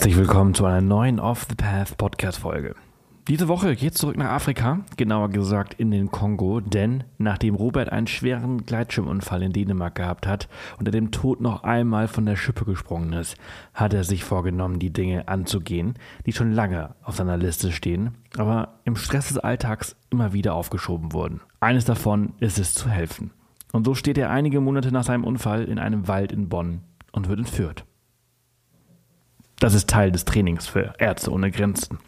Herzlich willkommen zu einer neuen Off the Path Podcast Folge. Diese Woche geht zurück nach Afrika, genauer gesagt in den Kongo, denn nachdem Robert einen schweren Gleitschirmunfall in Dänemark gehabt hat und er dem Tod noch einmal von der Schippe gesprungen ist, hat er sich vorgenommen, die Dinge anzugehen, die schon lange auf seiner Liste stehen, aber im Stress des Alltags immer wieder aufgeschoben wurden. Eines davon ist es zu helfen. Und so steht er einige Monate nach seinem Unfall in einem Wald in Bonn und wird entführt. Das ist Teil des Trainings für Ärzte ohne Grenzen.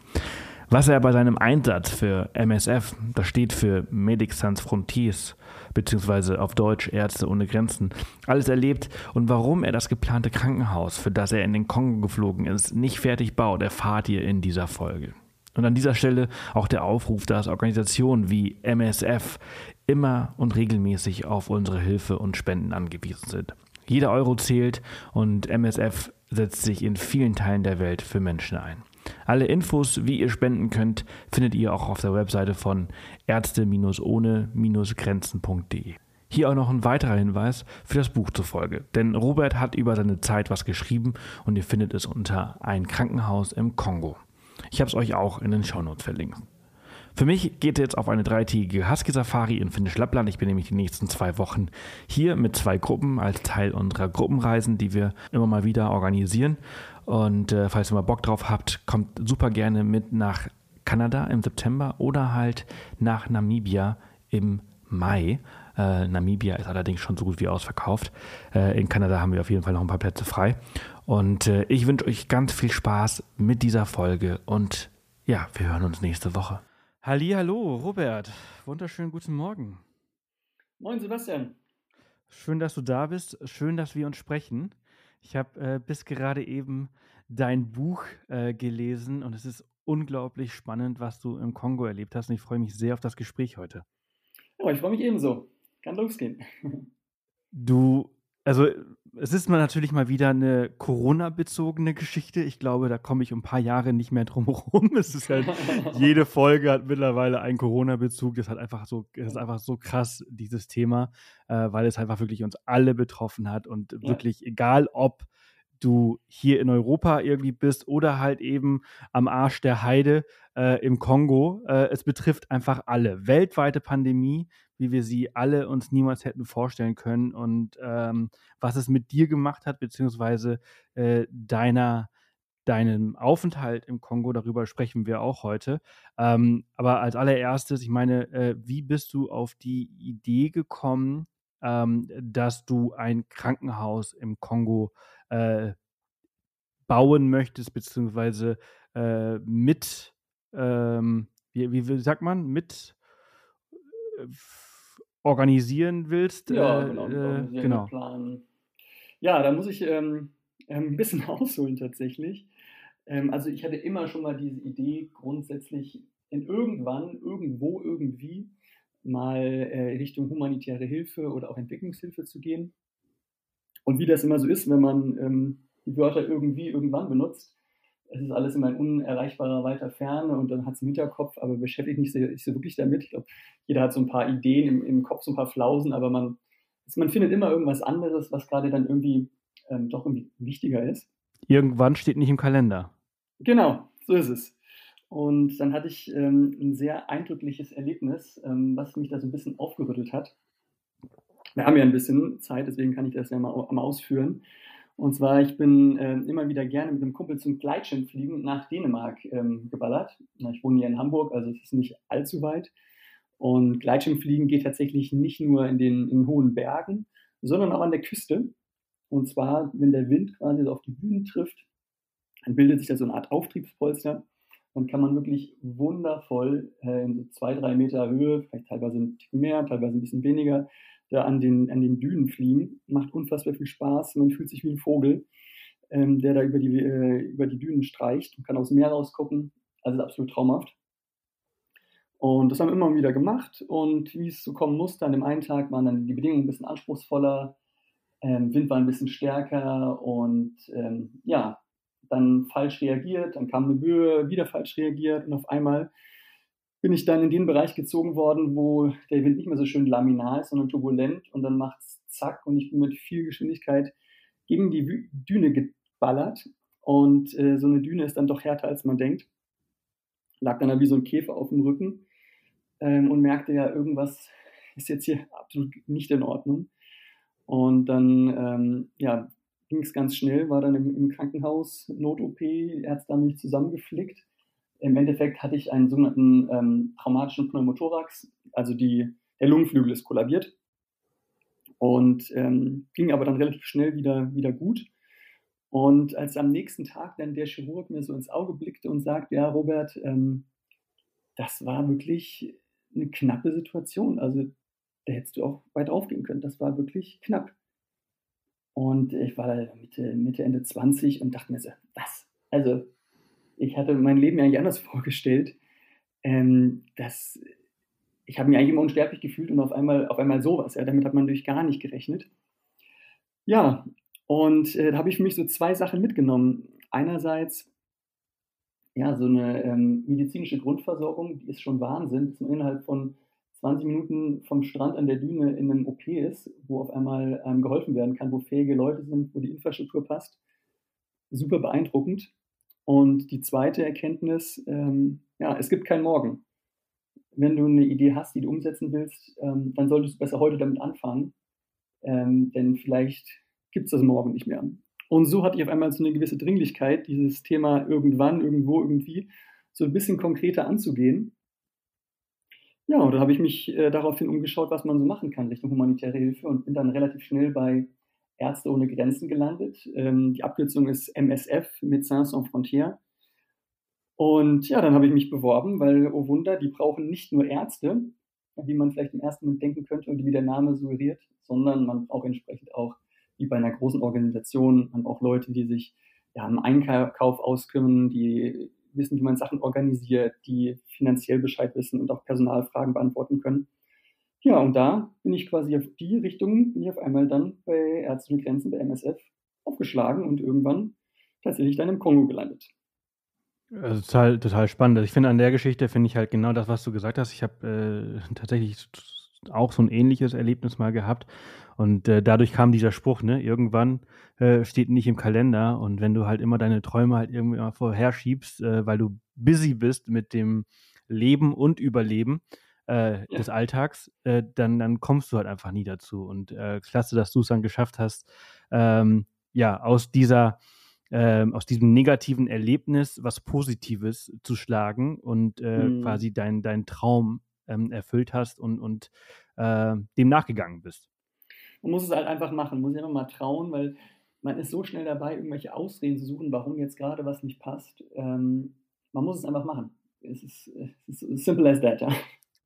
Was er bei seinem Einsatz für MSF, das steht für Medics Sans Frontiers, beziehungsweise auf Deutsch Ärzte ohne Grenzen, alles erlebt und warum er das geplante Krankenhaus, für das er in den Kongo geflogen ist, nicht fertig baut, erfahrt ihr in dieser Folge. Und an dieser Stelle auch der Aufruf, dass Organisationen wie MSF immer und regelmäßig auf unsere Hilfe und Spenden angewiesen sind. Jeder Euro zählt und MSF setzt sich in vielen Teilen der Welt für Menschen ein. Alle Infos, wie ihr spenden könnt, findet ihr auch auf der Webseite von ärzte-ohne-grenzen.de. Hier auch noch ein weiterer Hinweis für das Buch zur Folge. Denn Robert hat über seine Zeit was geschrieben und ihr findet es unter Ein Krankenhaus im Kongo. Ich habe es euch auch in den Shownotes verlinkt. Für mich geht es jetzt auf eine dreitägige Husky-Safari in Finnisch Lappland. Ich bin nämlich die nächsten zwei Wochen hier mit zwei Gruppen als Teil unserer Gruppenreisen, die wir immer mal wieder organisieren. Und äh, falls ihr mal Bock drauf habt, kommt super gerne mit nach Kanada im September oder halt nach Namibia im Mai. Äh, Namibia ist allerdings schon so gut wie ausverkauft. Äh, in Kanada haben wir auf jeden Fall noch ein paar Plätze frei. Und äh, ich wünsche euch ganz viel Spaß mit dieser Folge und ja, wir hören uns nächste Woche. Halli, hallo, Robert. Wunderschönen guten Morgen. Moin, Sebastian. Schön, dass du da bist. Schön, dass wir uns sprechen. Ich habe äh, bis gerade eben dein Buch äh, gelesen und es ist unglaublich spannend, was du im Kongo erlebt hast. Und ich freue mich sehr auf das Gespräch heute. Oh, ich freue mich ebenso. Kann losgehen. Du also, es ist mal natürlich mal wieder eine Corona-bezogene Geschichte. Ich glaube, da komme ich um ein paar Jahre nicht mehr drum herum. Es ist halt, jede Folge hat mittlerweile einen Corona-Bezug. Das hat einfach so, das ist einfach so krass, dieses Thema, äh, weil es einfach wirklich uns alle betroffen hat und ja. wirklich, egal ob du hier in Europa irgendwie bist oder halt eben am Arsch der Heide äh, im Kongo. Äh, es betrifft einfach alle. Weltweite Pandemie, wie wir sie alle uns niemals hätten vorstellen können und ähm, was es mit dir gemacht hat, beziehungsweise äh, deiner deinem Aufenthalt im Kongo, darüber sprechen wir auch heute. Ähm, aber als allererstes, ich meine, äh, wie bist du auf die Idee gekommen, ähm, dass du ein Krankenhaus im Kongo äh, bauen möchtest, beziehungsweise äh, mit, ähm, wie, wie, sagt man, mit äh, organisieren willst. Ja, äh, genau. Äh, genau. Planen. Ja, da muss ich ähm, ein bisschen ausholen tatsächlich. Ähm, also ich hatte immer schon mal diese Idee, grundsätzlich in irgendwann, irgendwo, irgendwie mal äh, Richtung humanitäre Hilfe oder auch Entwicklungshilfe zu gehen. Und wie das immer so ist, wenn man ähm, die Wörter irgendwie irgendwann benutzt, es ist alles immer in unerreichbarer weiter Ferne und dann hat es im Hinterkopf, aber beschäftigt mich nicht so wirklich damit. Ich glaube, jeder hat so ein paar Ideen im, im Kopf, so ein paar Flausen, aber man, also man findet immer irgendwas anderes, was gerade dann irgendwie ähm, doch irgendwie wichtiger ist. Irgendwann steht nicht im Kalender. Genau, so ist es. Und dann hatte ich ähm, ein sehr eindrückliches Erlebnis, ähm, was mich da so ein bisschen aufgerüttelt hat. Wir haben ja ein bisschen Zeit, deswegen kann ich das ja mal, mal ausführen. Und zwar, ich bin äh, immer wieder gerne mit einem Kumpel zum Gleitschirmfliegen nach Dänemark ähm, geballert. Ich wohne hier in Hamburg, also es ist nicht allzu weit. Und Gleitschirmfliegen geht tatsächlich nicht nur in den in hohen Bergen, sondern auch an der Küste. Und zwar, wenn der Wind quasi so auf die Bühnen trifft, dann bildet sich da so eine Art Auftriebspolster. Dann kann man wirklich wundervoll äh, in so zwei, drei Meter Höhe, vielleicht teilweise ein Tick mehr, teilweise ein bisschen weniger, da an den, an den Dünen fliegen. Macht unfassbar viel Spaß. Man fühlt sich wie ein Vogel, ähm, der da über die, äh, über die Dünen streicht. Man kann aus dem Meer rausgucken. Also absolut traumhaft. Und das haben wir immer wieder gemacht. Und wie es so kommen musste, an dem einen Tag waren dann die Bedingungen ein bisschen anspruchsvoller. Ähm, Wind war ein bisschen stärker und ähm, ja, dann falsch reagiert, dann kam eine Böe, wieder falsch reagiert und auf einmal bin ich dann in den Bereich gezogen worden, wo der Wind nicht mehr so schön laminar ist, sondern turbulent und dann macht es zack und ich bin mit viel Geschwindigkeit gegen die Düne geballert Und äh, so eine Düne ist dann doch härter, als man denkt. Lag dann da wie so ein Käfer auf dem Rücken ähm, und merkte ja, irgendwas ist jetzt hier absolut nicht in Ordnung. Und dann ähm, ja, ging es ganz schnell, war dann im, im Krankenhaus, Not-OP, Ärzte haben mich zusammengeflickt. Im Endeffekt hatte ich einen sogenannten ähm, traumatischen Pneumothorax, also die, der Lungenflügel ist kollabiert und ähm, ging aber dann relativ schnell wieder, wieder gut. Und als am nächsten Tag dann der Chirurg mir so ins Auge blickte und sagte, ja, Robert, ähm, das war wirklich eine knappe Situation. Also da hättest du auch weit aufgehen können. Das war wirklich knapp. Und ich war da Mitte, Mitte, Ende 20 und dachte mir so, was? Also, ich hatte mein Leben ja eigentlich anders vorgestellt. Ähm, dass ich habe mich eigentlich immer unsterblich gefühlt und auf einmal, auf einmal sowas. Ja, damit hat man natürlich gar nicht gerechnet. Ja, und äh, da habe ich für mich so zwei Sachen mitgenommen. Einerseits, ja, so eine ähm, medizinische Grundversorgung, die ist schon Wahnsinn, dass man innerhalb von 20 Minuten vom Strand an der Düne in einem OP ist, wo auf einmal ähm, geholfen werden kann, wo fähige Leute sind, wo die Infrastruktur passt. Super beeindruckend. Und die zweite Erkenntnis, ähm, ja, es gibt keinen Morgen. Wenn du eine Idee hast, die du umsetzen willst, ähm, dann solltest du besser heute damit anfangen, ähm, denn vielleicht gibt es das morgen nicht mehr. Und so hatte ich auf einmal so eine gewisse Dringlichkeit, dieses Thema irgendwann, irgendwo, irgendwie so ein bisschen konkreter anzugehen ja, und da habe ich mich äh, daraufhin umgeschaut, was man so machen kann Richtung humanitäre Hilfe und bin dann relativ schnell bei Ärzte ohne Grenzen gelandet. Ähm, die Abkürzung ist MSF, Médecins Sans Frontières. Und ja, dann habe ich mich beworben, weil, oh Wunder, die brauchen nicht nur Ärzte, wie man vielleicht im ersten Moment denken könnte und wie der Name suggeriert, sondern man auch entsprechend auch, wie bei einer großen Organisation, man auch Leute, die sich ja, im Einkauf auskümmern, die wissen, wie man Sachen organisiert, die finanziell Bescheid wissen und auch Personalfragen beantworten können. Ja, und da bin ich quasi auf die Richtung, bin ich auf einmal dann bei Ärzte ohne Grenzen, bei MSF, aufgeschlagen und irgendwann tatsächlich dann im Kongo gelandet. Also total, total spannend. Also ich finde an der Geschichte finde ich halt genau das, was du gesagt hast. Ich habe äh, tatsächlich auch so ein ähnliches Erlebnis mal gehabt. Und äh, dadurch kam dieser Spruch, ne, irgendwann äh, steht nicht im Kalender. Und wenn du halt immer deine Träume halt irgendwie mal vorher schiebst, äh, weil du busy bist mit dem Leben und Überleben äh, ja. des Alltags, äh, dann, dann kommst du halt einfach nie dazu. Und äh, klasse, dass du es dann geschafft hast, ähm, ja, aus dieser ähm, aus diesem negativen Erlebnis was Positives zu schlagen und mhm. quasi deinen dein Traum ähm, erfüllt hast und, und äh, dem nachgegangen bist. Man muss es halt einfach machen, man muss einfach mal trauen, weil man ist so schnell dabei, irgendwelche Ausreden zu suchen, warum jetzt gerade was nicht passt. Ähm, man muss es einfach machen. Es ist, es ist simple as that, ja.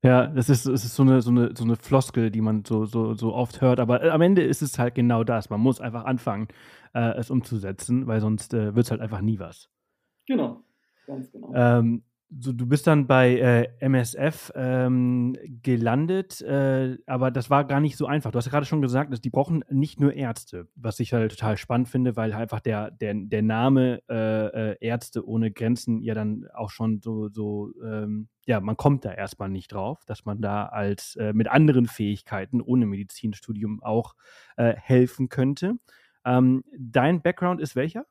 Ja, das ist, es ist so eine, so, eine, so eine Floskel, die man so, so, so oft hört. Aber äh, am Ende ist es halt genau das. Man muss einfach anfangen, äh, es umzusetzen, weil sonst äh, wird es halt einfach nie was. Genau, ganz genau. Ähm, so, du bist dann bei äh, MSF ähm, gelandet, äh, aber das war gar nicht so einfach. Du hast ja gerade schon gesagt, dass die brauchen nicht nur Ärzte, was ich halt total spannend finde, weil halt einfach der, der, der Name äh, äh, Ärzte ohne Grenzen ja dann auch schon so, so ähm, ja, man kommt da erstmal nicht drauf, dass man da als äh, mit anderen Fähigkeiten ohne Medizinstudium auch äh, helfen könnte. Ähm, dein Background ist welcher?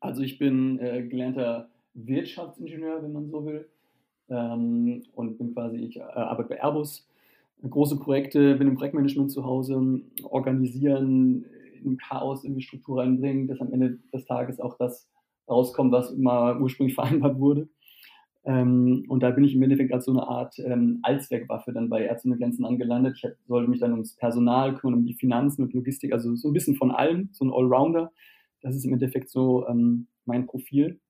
Also ich bin gelernter Wirtschaftsingenieur, wenn man so will. Ähm, und bin quasi, ich äh, arbeite bei Airbus, große Projekte, bin im Projektmanagement zu Hause, organisieren, im Chaos irgendwie Struktur reinbringen, dass am Ende des Tages auch das rauskommt, was immer ursprünglich vereinbart wurde. Ähm, und da bin ich im Endeffekt als so eine Art ähm, Allzweckwaffe dann bei Ärzte ohne Grenzen angelandet. Ich sollte mich dann ums Personal kümmern, um die Finanzen und Logistik, also so ein bisschen von allem, so ein Allrounder. Das ist im Endeffekt so ähm, mein Profil.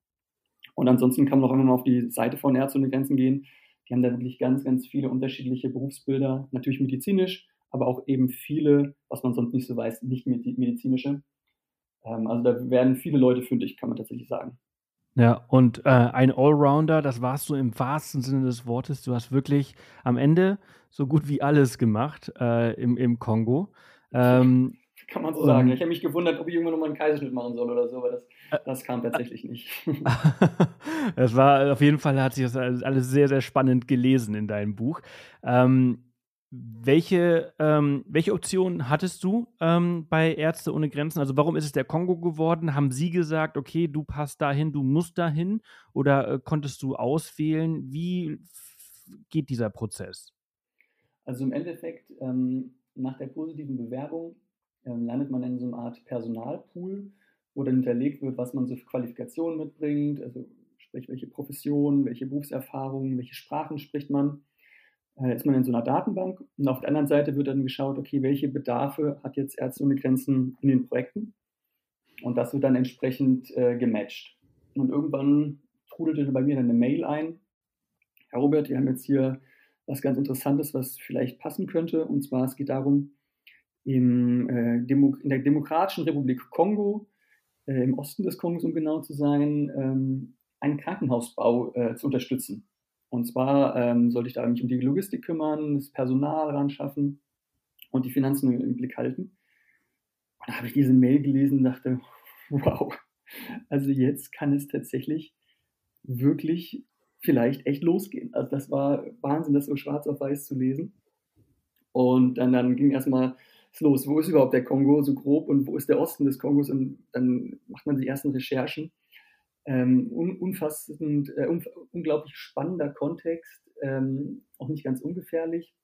Und ansonsten kann man auch immer mal auf die Seite von Ärzte ohne Grenzen gehen. Die haben da wirklich ganz, ganz viele unterschiedliche Berufsbilder, natürlich medizinisch, aber auch eben viele, was man sonst nicht so weiß, nicht medizinische. Ähm, also da werden viele Leute fündig, kann man tatsächlich sagen. Ja, und äh, ein Allrounder, das warst du im wahrsten Sinne des Wortes. Du hast wirklich am Ende so gut wie alles gemacht äh, im, im Kongo. Ähm, kann man so sagen. Ich habe mich gewundert, ob ich irgendwann nochmal einen Kaiserschnitt machen soll oder so, aber das, das kam tatsächlich nicht. Es war auf jeden Fall, hat sich das alles sehr, sehr spannend gelesen in deinem Buch. Ähm, welche, ähm, welche Optionen hattest du ähm, bei Ärzte ohne Grenzen? Also warum ist es der Kongo geworden? Haben sie gesagt, okay, du passt dahin, du musst dahin? Oder äh, konntest du auswählen? Wie geht dieser Prozess? Also im Endeffekt, ähm, nach der positiven Bewerbung ähm, landet man in so einer Art Personalpool, wo dann hinterlegt wird, was man so für Qualifikationen mitbringt, also sprich welche Profession, welche Berufserfahrungen, welche Sprachen spricht man. Äh, ist man in so einer Datenbank und auf der anderen Seite wird dann geschaut, okay, welche Bedarfe hat jetzt Ärzte ohne Grenzen in den Projekten? Und das wird dann entsprechend äh, gematcht. Und irgendwann trudelte bei mir dann eine Mail ein, Herr Robert, wir haben jetzt hier was ganz Interessantes, was vielleicht passen könnte. Und zwar es geht darum, im, äh, Demo in der Demokratischen Republik Kongo, äh, im Osten des Kongos, um genau zu sein, ähm, einen Krankenhausbau äh, zu unterstützen. Und zwar ähm, sollte ich da mich um die Logistik kümmern, das Personal ran schaffen und die Finanzen im Blick halten. Und da habe ich diese Mail gelesen und dachte, wow, also jetzt kann es tatsächlich wirklich vielleicht echt losgehen. Also das war Wahnsinn, das so schwarz auf weiß zu lesen. Und dann, dann ging erstmal los, wo ist überhaupt der Kongo so grob und wo ist der Osten des Kongos? Und dann macht man die ersten Recherchen ähm, un unfassend, äh, un unglaublich spannender Kontext, ähm, auch nicht ganz ungefährlich.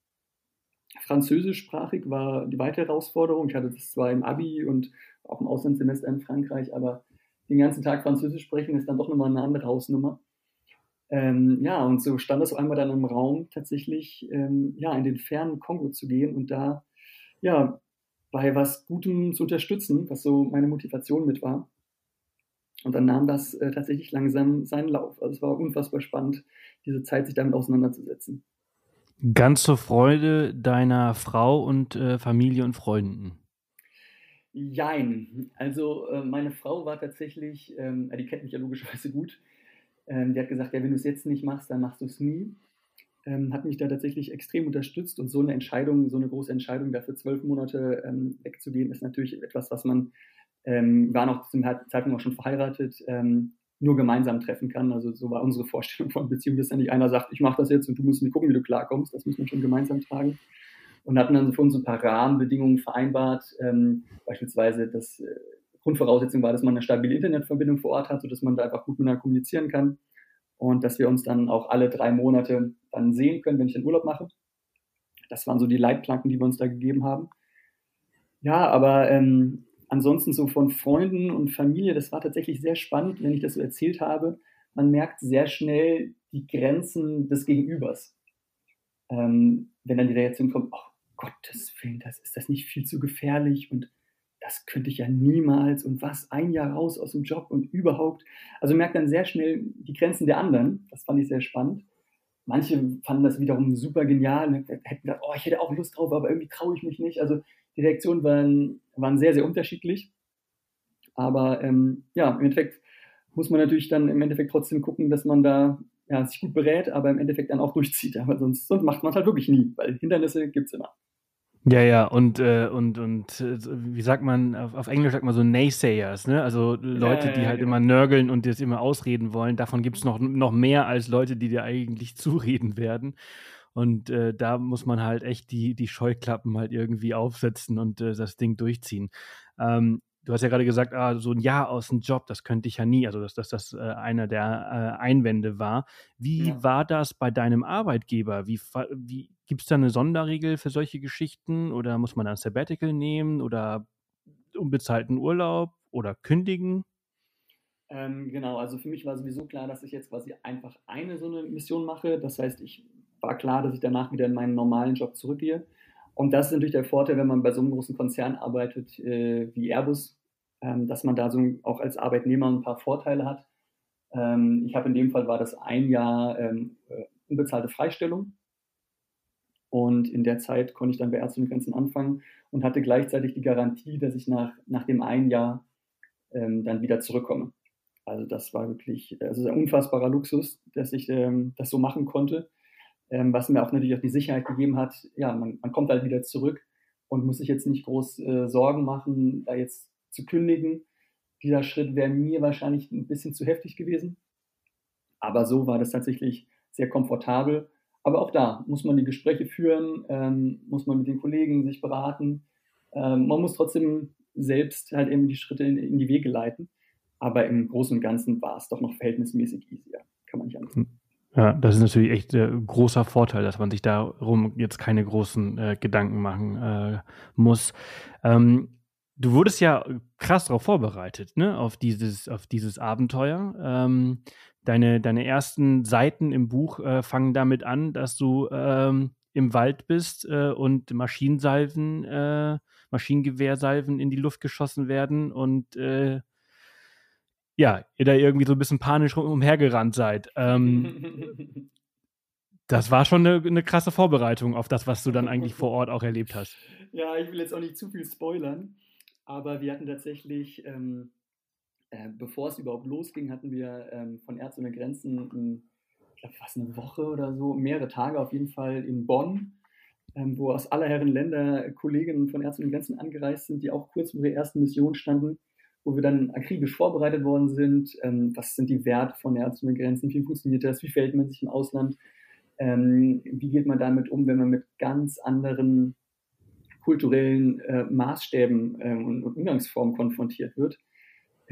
Französischsprachig war die weitere Herausforderung. Ich hatte das zwar im Abi und auch im Auslandssemester in Frankreich, aber den ganzen Tag Französisch sprechen ist dann doch nochmal eine andere Hausnummer. Ähm, ja, und so stand es einmal dann im Raum, tatsächlich ähm, ja, in den fernen Kongo zu gehen und da ja, bei was Gutem zu unterstützen, was so meine Motivation mit war. Und dann nahm das äh, tatsächlich langsam seinen Lauf. Also es war unfassbar spannend, diese Zeit sich damit auseinanderzusetzen. Ganz zur Freude deiner Frau und äh, Familie und Freunden. Jein. Also äh, meine Frau war tatsächlich, ähm, die kennt mich ja logischerweise gut, ähm, die hat gesagt, ja, wenn du es jetzt nicht machst, dann machst du es nie. Ähm, hat mich da tatsächlich extrem unterstützt und so eine Entscheidung, so eine große Entscheidung, dafür zwölf Monate ähm, wegzugehen, ist natürlich etwas, was man ähm, waren auch zum Zeitpunkt auch schon verheiratet, ähm, nur gemeinsam treffen kann. Also so war unsere Vorstellung von Beziehung, dass dann nicht einer sagt, ich mache das jetzt und du musst mir gucken, wie du klarkommst. Das muss man schon gemeinsam tragen. Und hatten dann für uns ein paar Rahmenbedingungen vereinbart, ähm, beispielsweise dass äh, Grundvoraussetzung war, dass man eine stabile Internetverbindung vor Ort hat, sodass man da einfach gut miteinander kommunizieren kann und dass wir uns dann auch alle drei Monate dann sehen können, wenn ich den Urlaub mache. Das waren so die Leitplanken, die wir uns da gegeben haben. Ja, aber ähm, ansonsten so von Freunden und Familie, das war tatsächlich sehr spannend, wenn ich das so erzählt habe. Man merkt sehr schnell die Grenzen des Gegenübers. Ähm, wenn dann die Reaktion kommt, oh Gottes Willen, das ist das nicht viel zu gefährlich und das könnte ich ja niemals und was, ein Jahr raus aus dem Job und überhaupt. Also merkt dann sehr schnell die Grenzen der anderen. Das fand ich sehr spannend. Manche fanden das wiederum super genial hätten gesagt, oh, ich hätte auch Lust drauf, aber irgendwie traue ich mich nicht. Also die Reaktionen waren, waren sehr, sehr unterschiedlich. Aber ähm, ja, im Endeffekt muss man natürlich dann im Endeffekt trotzdem gucken, dass man da ja, sich gut berät, aber im Endeffekt dann auch durchzieht. Aber sonst, sonst macht man es halt wirklich nie, weil Hindernisse gibt es immer. Ja, ja, und, äh, und, und äh, wie sagt man, auf, auf, Englisch sagt man so Naysayers, ne? Also Leute, ja, ja, die halt genau. immer nörgeln und das immer ausreden wollen. Davon gibt es noch, noch mehr als Leute, die dir eigentlich zureden werden. Und äh, da muss man halt echt die, die Scheuklappen halt irgendwie aufsetzen und äh, das Ding durchziehen. Ähm, du hast ja gerade gesagt, ah, so ein Jahr aus dem Job, das könnte ich ja nie, also dass, dass das äh, einer der äh, Einwände war. Wie ja. war das bei deinem Arbeitgeber? Wie, wie gibt es da eine Sonderregel für solche Geschichten oder muss man dann Sabbatical nehmen oder unbezahlten Urlaub oder kündigen? Ähm, genau, also für mich war sowieso klar, dass ich jetzt quasi einfach eine so eine Mission mache. Das heißt, ich war klar, dass ich danach wieder in meinen normalen Job zurückgehe. Und das ist natürlich der Vorteil, wenn man bei so einem großen Konzern arbeitet äh, wie Airbus, ähm, dass man da so auch als Arbeitnehmer ein paar Vorteile hat. Ähm, ich habe in dem Fall war das ein Jahr ähm, äh, unbezahlte Freistellung. Und in der Zeit konnte ich dann bei Ärzte und Grenzen anfangen und hatte gleichzeitig die Garantie, dass ich nach, nach dem einen Jahr ähm, dann wieder zurückkomme. Also das war wirklich also ein unfassbarer Luxus, dass ich ähm, das so machen konnte ähm, was mir auch natürlich auch die Sicherheit gegeben hat, ja, man, man kommt halt wieder zurück und muss sich jetzt nicht groß äh, Sorgen machen, da jetzt zu kündigen. Dieser Schritt wäre mir wahrscheinlich ein bisschen zu heftig gewesen. Aber so war das tatsächlich sehr komfortabel. Aber auch da muss man die Gespräche führen, ähm, muss man mit den Kollegen sich beraten. Ähm, man muss trotzdem selbst halt eben die Schritte in, in, die Wege leiten. Aber im Großen und Ganzen war es doch noch verhältnismäßig easier. Kann man nicht anders sagen. Ja, das ist natürlich echt äh, großer Vorteil, dass man sich darum jetzt keine großen äh, Gedanken machen äh, muss. Ähm, du wurdest ja krass darauf vorbereitet, ne, auf dieses, auf dieses Abenteuer. Ähm, deine, deine ersten Seiten im Buch äh, fangen damit an, dass du ähm, im Wald bist äh, und Maschinensalven, äh, Maschinengewehrsalven in die Luft geschossen werden und äh, ja, ihr da irgendwie so ein bisschen panisch umhergerannt seid. Ähm, das war schon eine, eine, krasse Vorbereitung auf das, was du dann eigentlich vor Ort auch erlebt hast. Ja, ich will jetzt auch nicht zu viel spoilern, aber wir hatten tatsächlich, ähm, äh, bevor es überhaupt losging, hatten wir ähm, von Ärzte ohne Grenzen, ein, ich glaube fast eine Woche oder so, mehrere Tage auf jeden Fall in Bonn, ähm, wo aus aller Herren Länder Kolleginnen von Ärzte ohne Grenzen angereist sind, die auch kurz vor ihrer ersten Mission standen wo wir dann akribisch vorbereitet worden sind. Ähm, was sind die Werte von Ärzte ohne Grenzen? Wie funktioniert das? Wie verhält man sich im Ausland? Ähm, wie geht man damit um, wenn man mit ganz anderen kulturellen äh, Maßstäben äh, und, Umgangsformen konfrontiert wird?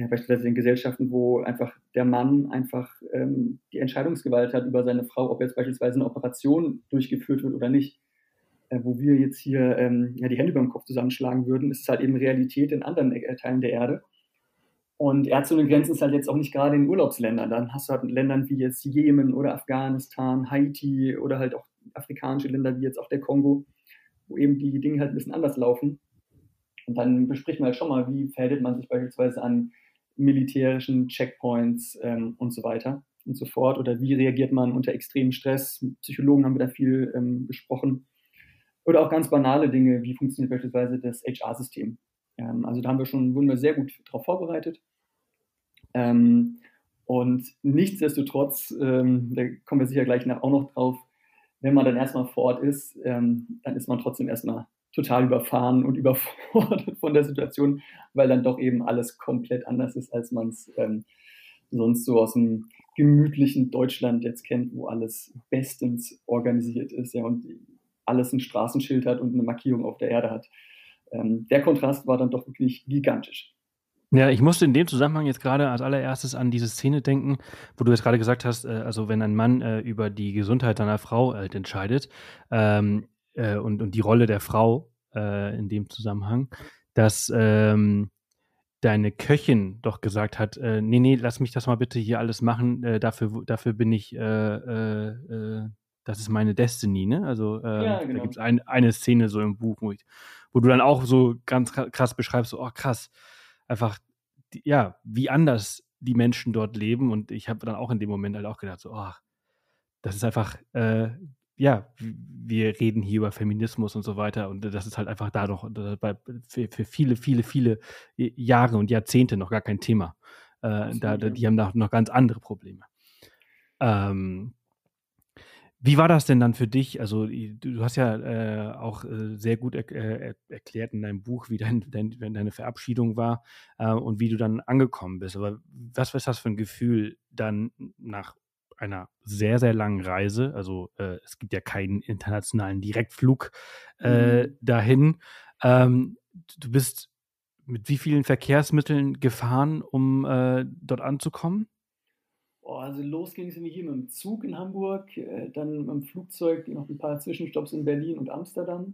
Beispielsweise in Gesellschaften, wo einfach der Mann einfach ähm, die Entscheidungsgewalt hat über seine Frau, ob jetzt beispielsweise eine Operation durchgeführt wird oder nicht äh, wo wir jetzt hier ähm, ja, die Hände über dem Kopf zusammenschlagen würden, ist es halt eben Realität in anderen äh, Teilen der Erde. Und Ärzte ohne Grenzen ist halt jetzt auch nicht gerade in Urlaubsländern. Dann hast du halt Ländern wie jetzt Jemen oder Afghanistan, Haiti oder halt auch afrikanische Länder wie jetzt auch der Kongo, wo eben die Dinge halt ein bisschen anders laufen. Und dann bespricht man halt schon mal, wie verhält man sich beispielsweise an militärischen Checkpoints ähm, und so weiter und so fort. Oder wie reagiert man unter extremem Stress? Psychologen haben wir da viel ähm, besprochen. Oder auch ganz banale Dinge, wie funktioniert beispielsweise das HR-System. Ähm, also da haben wir schon, wurden wir sehr gut darauf vorbereitet. Ähm, und nichtsdestotrotz, ähm, da kommen wir sicher gleich nach, auch noch drauf, wenn man dann erstmal vor Ort ist, ähm, dann ist man trotzdem erstmal total überfahren und überfordert von der Situation, weil dann doch eben alles komplett anders ist, als man es ähm, sonst so aus dem gemütlichen Deutschland jetzt kennt, wo alles bestens organisiert ist ja, und alles ein Straßenschild hat und eine Markierung auf der Erde hat ähm, der Kontrast war dann doch wirklich gigantisch. Ja, ich musste in dem Zusammenhang jetzt gerade als allererstes an diese Szene denken, wo du jetzt gerade gesagt hast, äh, also wenn ein Mann äh, über die Gesundheit seiner Frau halt entscheidet ähm, äh, und, und die Rolle der Frau äh, in dem Zusammenhang, dass ähm, deine Köchin doch gesagt hat, äh, nee, nee, lass mich das mal bitte hier alles machen, äh, dafür, dafür bin ich das ist meine Destiny, ne? Also äh, ja, genau. da gibt es ein, eine Szene so im Buch, wo, ich, wo, du dann auch so ganz krass beschreibst, so, oh krass, einfach, die, ja, wie anders die Menschen dort leben. Und ich habe dann auch in dem Moment halt auch gedacht, so, oh, das ist einfach, äh, ja, wir reden hier über Feminismus und so weiter. Und das ist halt einfach da doch für, für viele, viele, viele Jahre und Jahrzehnte noch gar kein Thema. Äh, da, die haben da noch ganz andere Probleme. Ähm, wie war das denn dann für dich? Also, du, hast ja äh, auch äh, sehr gut er, äh, erklärt in deinem Buch, wie dein, dein, deine Verabschiedung war äh, und wie du dann angekommen bist. Aber was ist das für ein Gefühl dann nach einer sehr, sehr langen Reise? Also, äh, es gibt ja keinen internationalen Direktflug äh, mhm. dahin. Ähm, du bist mit wie vielen Verkehrsmitteln gefahren, um dort anzukommen? Oh, also los ging es hier mit dem Zug in Hamburg, äh, dann mit dem Flugzeug noch ein paar Zwischenstopps in Berlin und Amsterdam.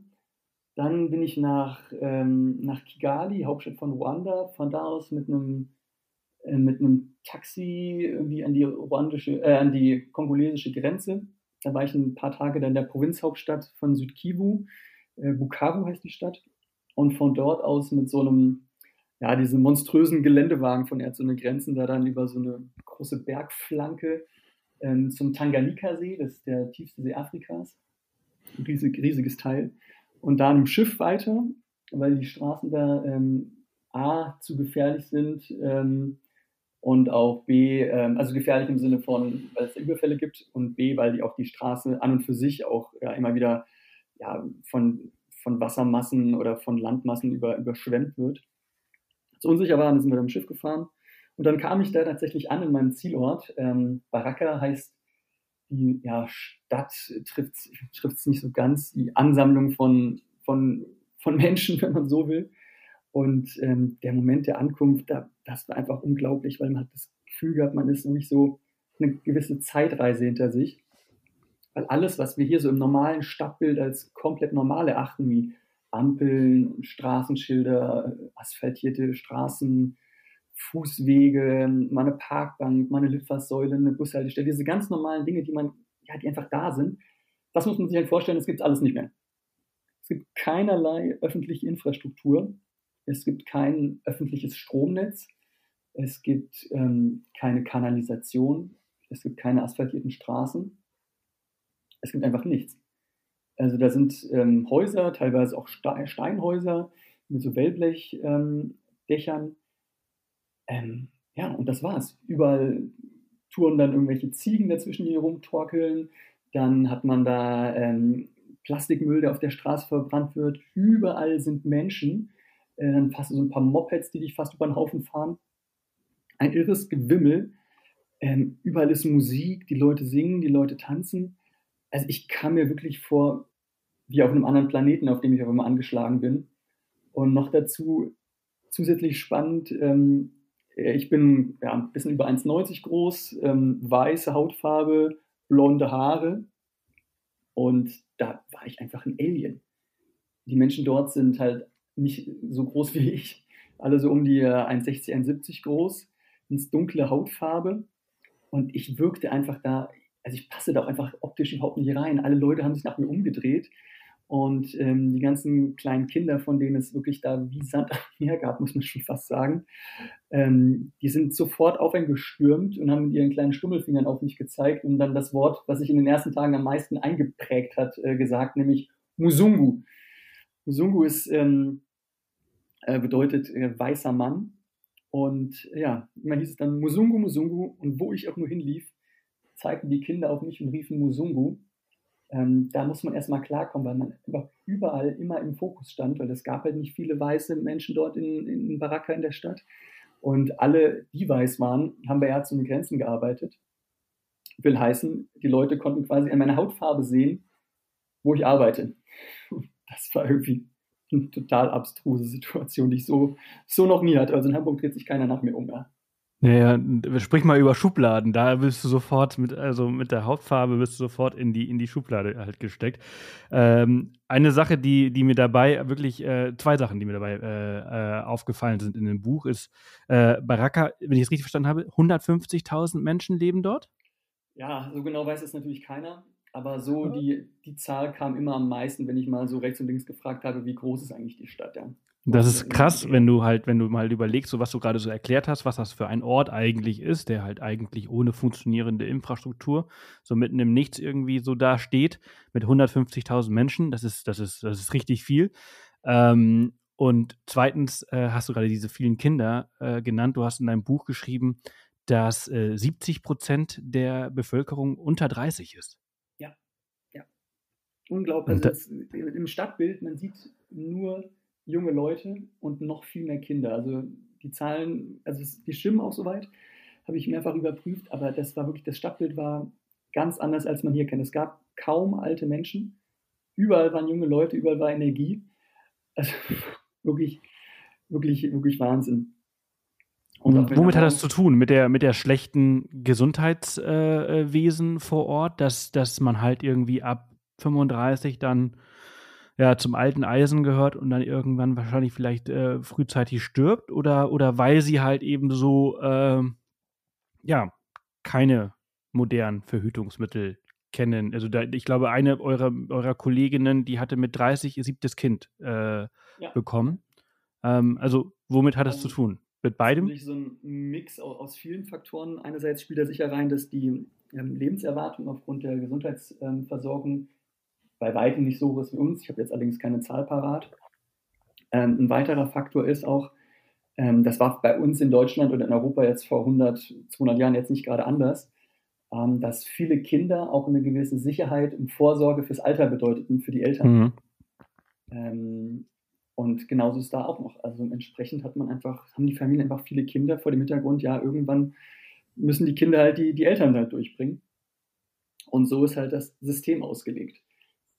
Dann bin ich nach, ähm, nach Kigali, Hauptstadt von Ruanda, von da aus mit einem, äh, mit einem Taxi irgendwie an die ruandische, äh, an die kongolesische Grenze. Da war ich ein paar Tage dann in der Provinzhauptstadt von Südkivu, äh, Bukavu heißt die Stadt. Und von dort aus mit so einem ja, diese monströsen Geländewagen von Ärzte ohne Grenzen da dann über so eine große Bergflanke ähm, zum Tanganika-See, das ist der tiefste See Afrikas. Ein riesig, riesiges Teil. Und da im Schiff weiter, weil die Straßen da ähm, A zu gefährlich sind ähm, und auch B, ähm, also gefährlich im Sinne von, weil es Überfälle gibt und B, weil die auch die Straße an und für sich auch ja, immer wieder ja, von, von Wassermassen oder von Landmassen über, überschwemmt wird zu unsicher waren, sind wir mit dem Schiff gefahren. Und dann kam ich da tatsächlich an in meinem Zielort. Ähm, Baraka heißt die ja, Stadt trifft es nicht so ganz, die Ansammlung von, von, von Menschen, wenn man so will. Und ähm, der Moment der Ankunft, da, das war einfach unglaublich, weil man hat das Gefühl gehabt, man ist nämlich so eine gewisse Zeitreise hinter sich. Weil alles, was wir hier so im normalen Stadtbild als komplett normal erachten, wie Ampeln, Straßenschilder, asphaltierte Straßen, Fußwege, mal eine Parkbank, mal eine Litfaßsäule, eine Bushaltestelle, diese ganz normalen Dinge, die man, ja, die einfach da sind, das muss man sich halt vorstellen, das gibt es alles nicht mehr. Es gibt keinerlei öffentliche Infrastruktur, es gibt kein öffentliches Stromnetz, es gibt ähm, keine Kanalisation, es gibt keine asphaltierten Straßen, es gibt einfach nichts. Also da sind ähm, Häuser, teilweise auch Steinhäuser mit so Wellblechdächern. Ähm, ähm, ja, und das war's. Überall touren dann irgendwelche Ziegen dazwischen, die rumtorkeln. Dann hat man da ähm, Plastikmüll, der auf der Straße verbrannt wird. Überall sind Menschen. Äh, dann fast so ein paar Mopeds, die dich fast über den Haufen fahren. Ein irres Gewimmel. Ähm, überall ist Musik, die Leute singen, die Leute tanzen. Also ich kam mir wirklich vor wie auf einem anderen Planeten, auf dem ich auch immer angeschlagen bin. Und noch dazu zusätzlich spannend, ähm, ich bin ja, ein bisschen über 1,90 groß, ähm, weiße Hautfarbe, blonde Haare und da war ich einfach ein Alien. Die Menschen dort sind halt nicht so groß wie ich, alle so um die 1,60, äh, 1,70 groß, ins dunkle Hautfarbe und ich wirkte einfach da, also ich passe da auch einfach optisch überhaupt nicht rein. Alle Leute haben sich nach mir umgedreht und ähm, die ganzen kleinen Kinder, von denen es wirklich da wie Sand am Meer gab, muss man schon fast sagen, ähm, die sind sofort auf einen gestürmt und haben mit ihren kleinen Stummelfingern auf mich gezeigt und dann das Wort, was sich in den ersten Tagen am meisten eingeprägt hat, äh, gesagt, nämlich Musungu. Musungu ist, ähm, äh, bedeutet äh, weißer Mann. Und ja, immer hieß es dann Musungu, Musungu. Und wo ich auch nur hinlief, zeigten die Kinder auf mich und riefen Musungu ähm, da muss man erstmal klarkommen, weil man überall immer im Fokus stand, weil es gab halt nicht viele weiße Menschen dort in, in Baraka in der Stadt. Und alle, die weiß waren, haben bei Ärzte ohne Grenzen gearbeitet. Will heißen, die Leute konnten quasi an meiner Hautfarbe sehen, wo ich arbeite. Das war irgendwie eine total abstruse Situation, die ich so, so noch nie hatte. Also in Hamburg dreht sich keiner nach mir um. Ja. Naja, sprich mal über Schubladen. Da bist du sofort mit, also mit der Hauptfarbe bist du sofort in die, in die Schublade halt gesteckt. Ähm, eine Sache, die, die mir dabei wirklich, äh, zwei Sachen, die mir dabei äh, äh aufgefallen sind in dem Buch, ist äh, Baraka, wenn ich es richtig verstanden habe, 150.000 Menschen leben dort? Ja, so genau weiß es natürlich keiner. Aber so die, die Zahl kam immer am meisten, wenn ich mal so rechts und links gefragt habe, wie groß ist eigentlich die Stadt, ja. Das ist krass, wenn du halt, wenn du mal überlegst, so was du gerade so erklärt hast, was das für ein Ort eigentlich ist, der halt eigentlich ohne funktionierende Infrastruktur so mitten im Nichts irgendwie so da steht mit 150.000 Menschen. Das ist, das ist, das ist richtig viel. Ähm, und zweitens äh, hast du gerade diese vielen Kinder äh, genannt. Du hast in deinem Buch geschrieben, dass äh, 70 Prozent der Bevölkerung unter 30 ist. Unglaublich. Also Im Stadtbild, man sieht nur junge Leute und noch viel mehr Kinder. Also die Zahlen, also die stimmen auch soweit, habe ich mehrfach überprüft, aber das war wirklich, das Stadtbild war ganz anders, als man hier kennt. Es gab kaum alte Menschen, überall waren junge Leute, überall war Energie. Also wirklich, wirklich, wirklich Wahnsinn. Und womit hat das zu tun? Mit der, mit der schlechten Gesundheitswesen äh, vor Ort, dass, dass man halt irgendwie ab 35 dann ja, zum alten Eisen gehört und dann irgendwann wahrscheinlich vielleicht äh, frühzeitig stirbt oder, oder weil sie halt eben so, äh, ja, keine modernen Verhütungsmittel kennen. Also da, ich glaube, eine eurer, eurer Kolleginnen, die hatte mit 30 ihr siebtes Kind äh, ja. bekommen. Ähm, also womit hat das um, zu ähm, tun? Mit beidem? Das ist so ein Mix aus, vielen Faktoren. Einerseits spielt er sicher rein, dass die ähm, Lebenserwartung aufgrund der Gesundheitsversorgung bei weitem nicht so hoch ist wie uns. Ich habe jetzt allerdings keine Zahl parat. Ähm, ein weiterer Faktor ist auch, ähm, das war bei uns in Deutschland und in Europa jetzt vor 100, 200 Jahren jetzt nicht gerade anders, ähm, dass viele Kinder auch eine gewisse Sicherheit und Vorsorge fürs Alter bedeuteten für die Eltern. Mhm. Ähm, und genauso ist da auch noch. Also entsprechend hat man einfach, haben die Familien einfach viele Kinder vor dem Hintergrund, ja, irgendwann müssen die Kinder halt die, die Eltern halt durchbringen. Und so ist halt das System ausgelegt.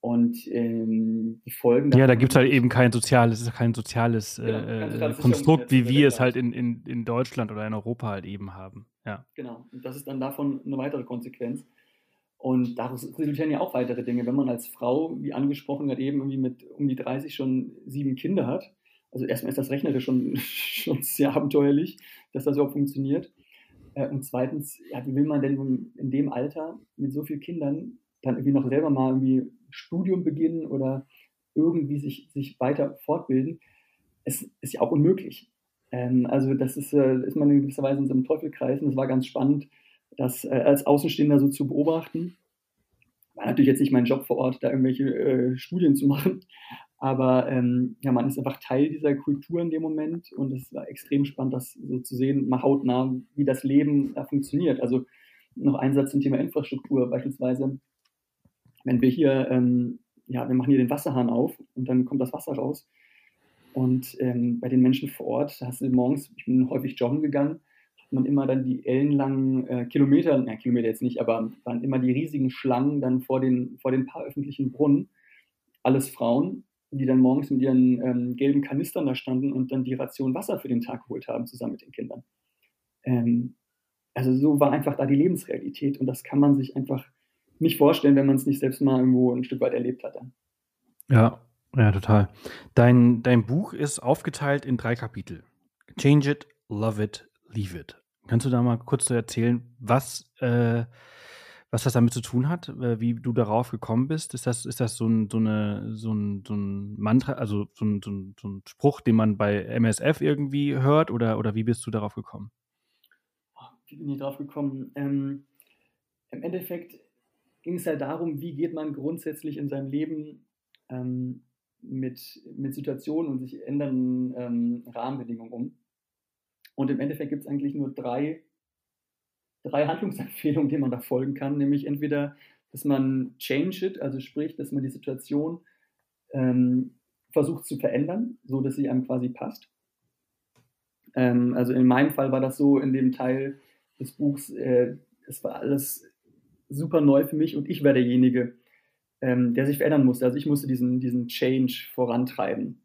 Und ähm, die Folgen. Ja, da gibt es halt eben kein soziales, kein soziales genau, äh, Konstrukt, wie wir es halt in, in, in Deutschland oder in Europa halt eben haben. Ja. Genau. Und das ist dann davon eine weitere Konsequenz. Und daraus resultieren ja auch weitere Dinge. Wenn man als Frau, wie angesprochen, gerade eben irgendwie mit um die 30 schon sieben Kinder hat, also erstmal ist das rechnerisch schon, schon sehr abenteuerlich, dass das überhaupt funktioniert. Äh, und zweitens, ja, wie will man denn in dem Alter mit so vielen Kindern dann irgendwie noch selber mal irgendwie Studium beginnen oder irgendwie sich, sich weiter fortbilden, es ist ja auch unmöglich. Ähm, also das ist, äh, ist man in gewisser Weise in so einem Teufelkreis und es war ganz spannend, das äh, als Außenstehender so zu beobachten. War natürlich jetzt nicht mein Job vor Ort, da irgendwelche äh, Studien zu machen, aber ähm, ja, man ist einfach Teil dieser Kultur in dem Moment und es war extrem spannend, das so zu sehen, mal hautnah, wie das Leben da funktioniert. Also noch ein Satz zum Thema Infrastruktur beispielsweise wenn wir hier, ähm, ja, wir machen hier den Wasserhahn auf und dann kommt das Wasser raus. Und ähm, bei den Menschen vor Ort, da hast du morgens, ich bin häufig joggen gegangen, hat man immer dann die ellenlangen äh, Kilometer, na Kilometer jetzt nicht, aber waren immer die riesigen Schlangen dann vor den, vor den paar öffentlichen Brunnen. Alles Frauen, die dann morgens mit ihren ähm, gelben Kanistern da standen und dann die Ration Wasser für den Tag geholt haben, zusammen mit den Kindern. Ähm, also so war einfach da die Lebensrealität und das kann man sich einfach nicht vorstellen, wenn man es nicht selbst mal irgendwo ein Stück weit erlebt hat. Ja, ja, total. Dein, dein Buch ist aufgeteilt in drei Kapitel. Change it, love it, leave it. Kannst du da mal kurz erzählen, was, äh, was das damit zu tun hat, äh, wie du darauf gekommen bist? Ist das, ist das so, ein, so, eine, so, ein, so ein Mantra, also so ein, so, ein, so ein Spruch, den man bei MSF irgendwie hört oder, oder wie bist du darauf gekommen? Wie bin ich darauf gekommen? Ähm, Im Endeffekt ging es halt darum, wie geht man grundsätzlich in seinem Leben ähm, mit, mit Situationen und sich ändernden ähm, Rahmenbedingungen um. Und im Endeffekt gibt es eigentlich nur drei, drei Handlungsempfehlungen, denen man da folgen kann, nämlich entweder, dass man change it, also sprich, dass man die Situation ähm, versucht zu verändern, so dass sie einem quasi passt. Ähm, also in meinem Fall war das so in dem Teil des Buchs, äh, es war alles super neu für mich und ich war derjenige, ähm, der sich verändern musste. Also ich musste diesen, diesen Change vorantreiben,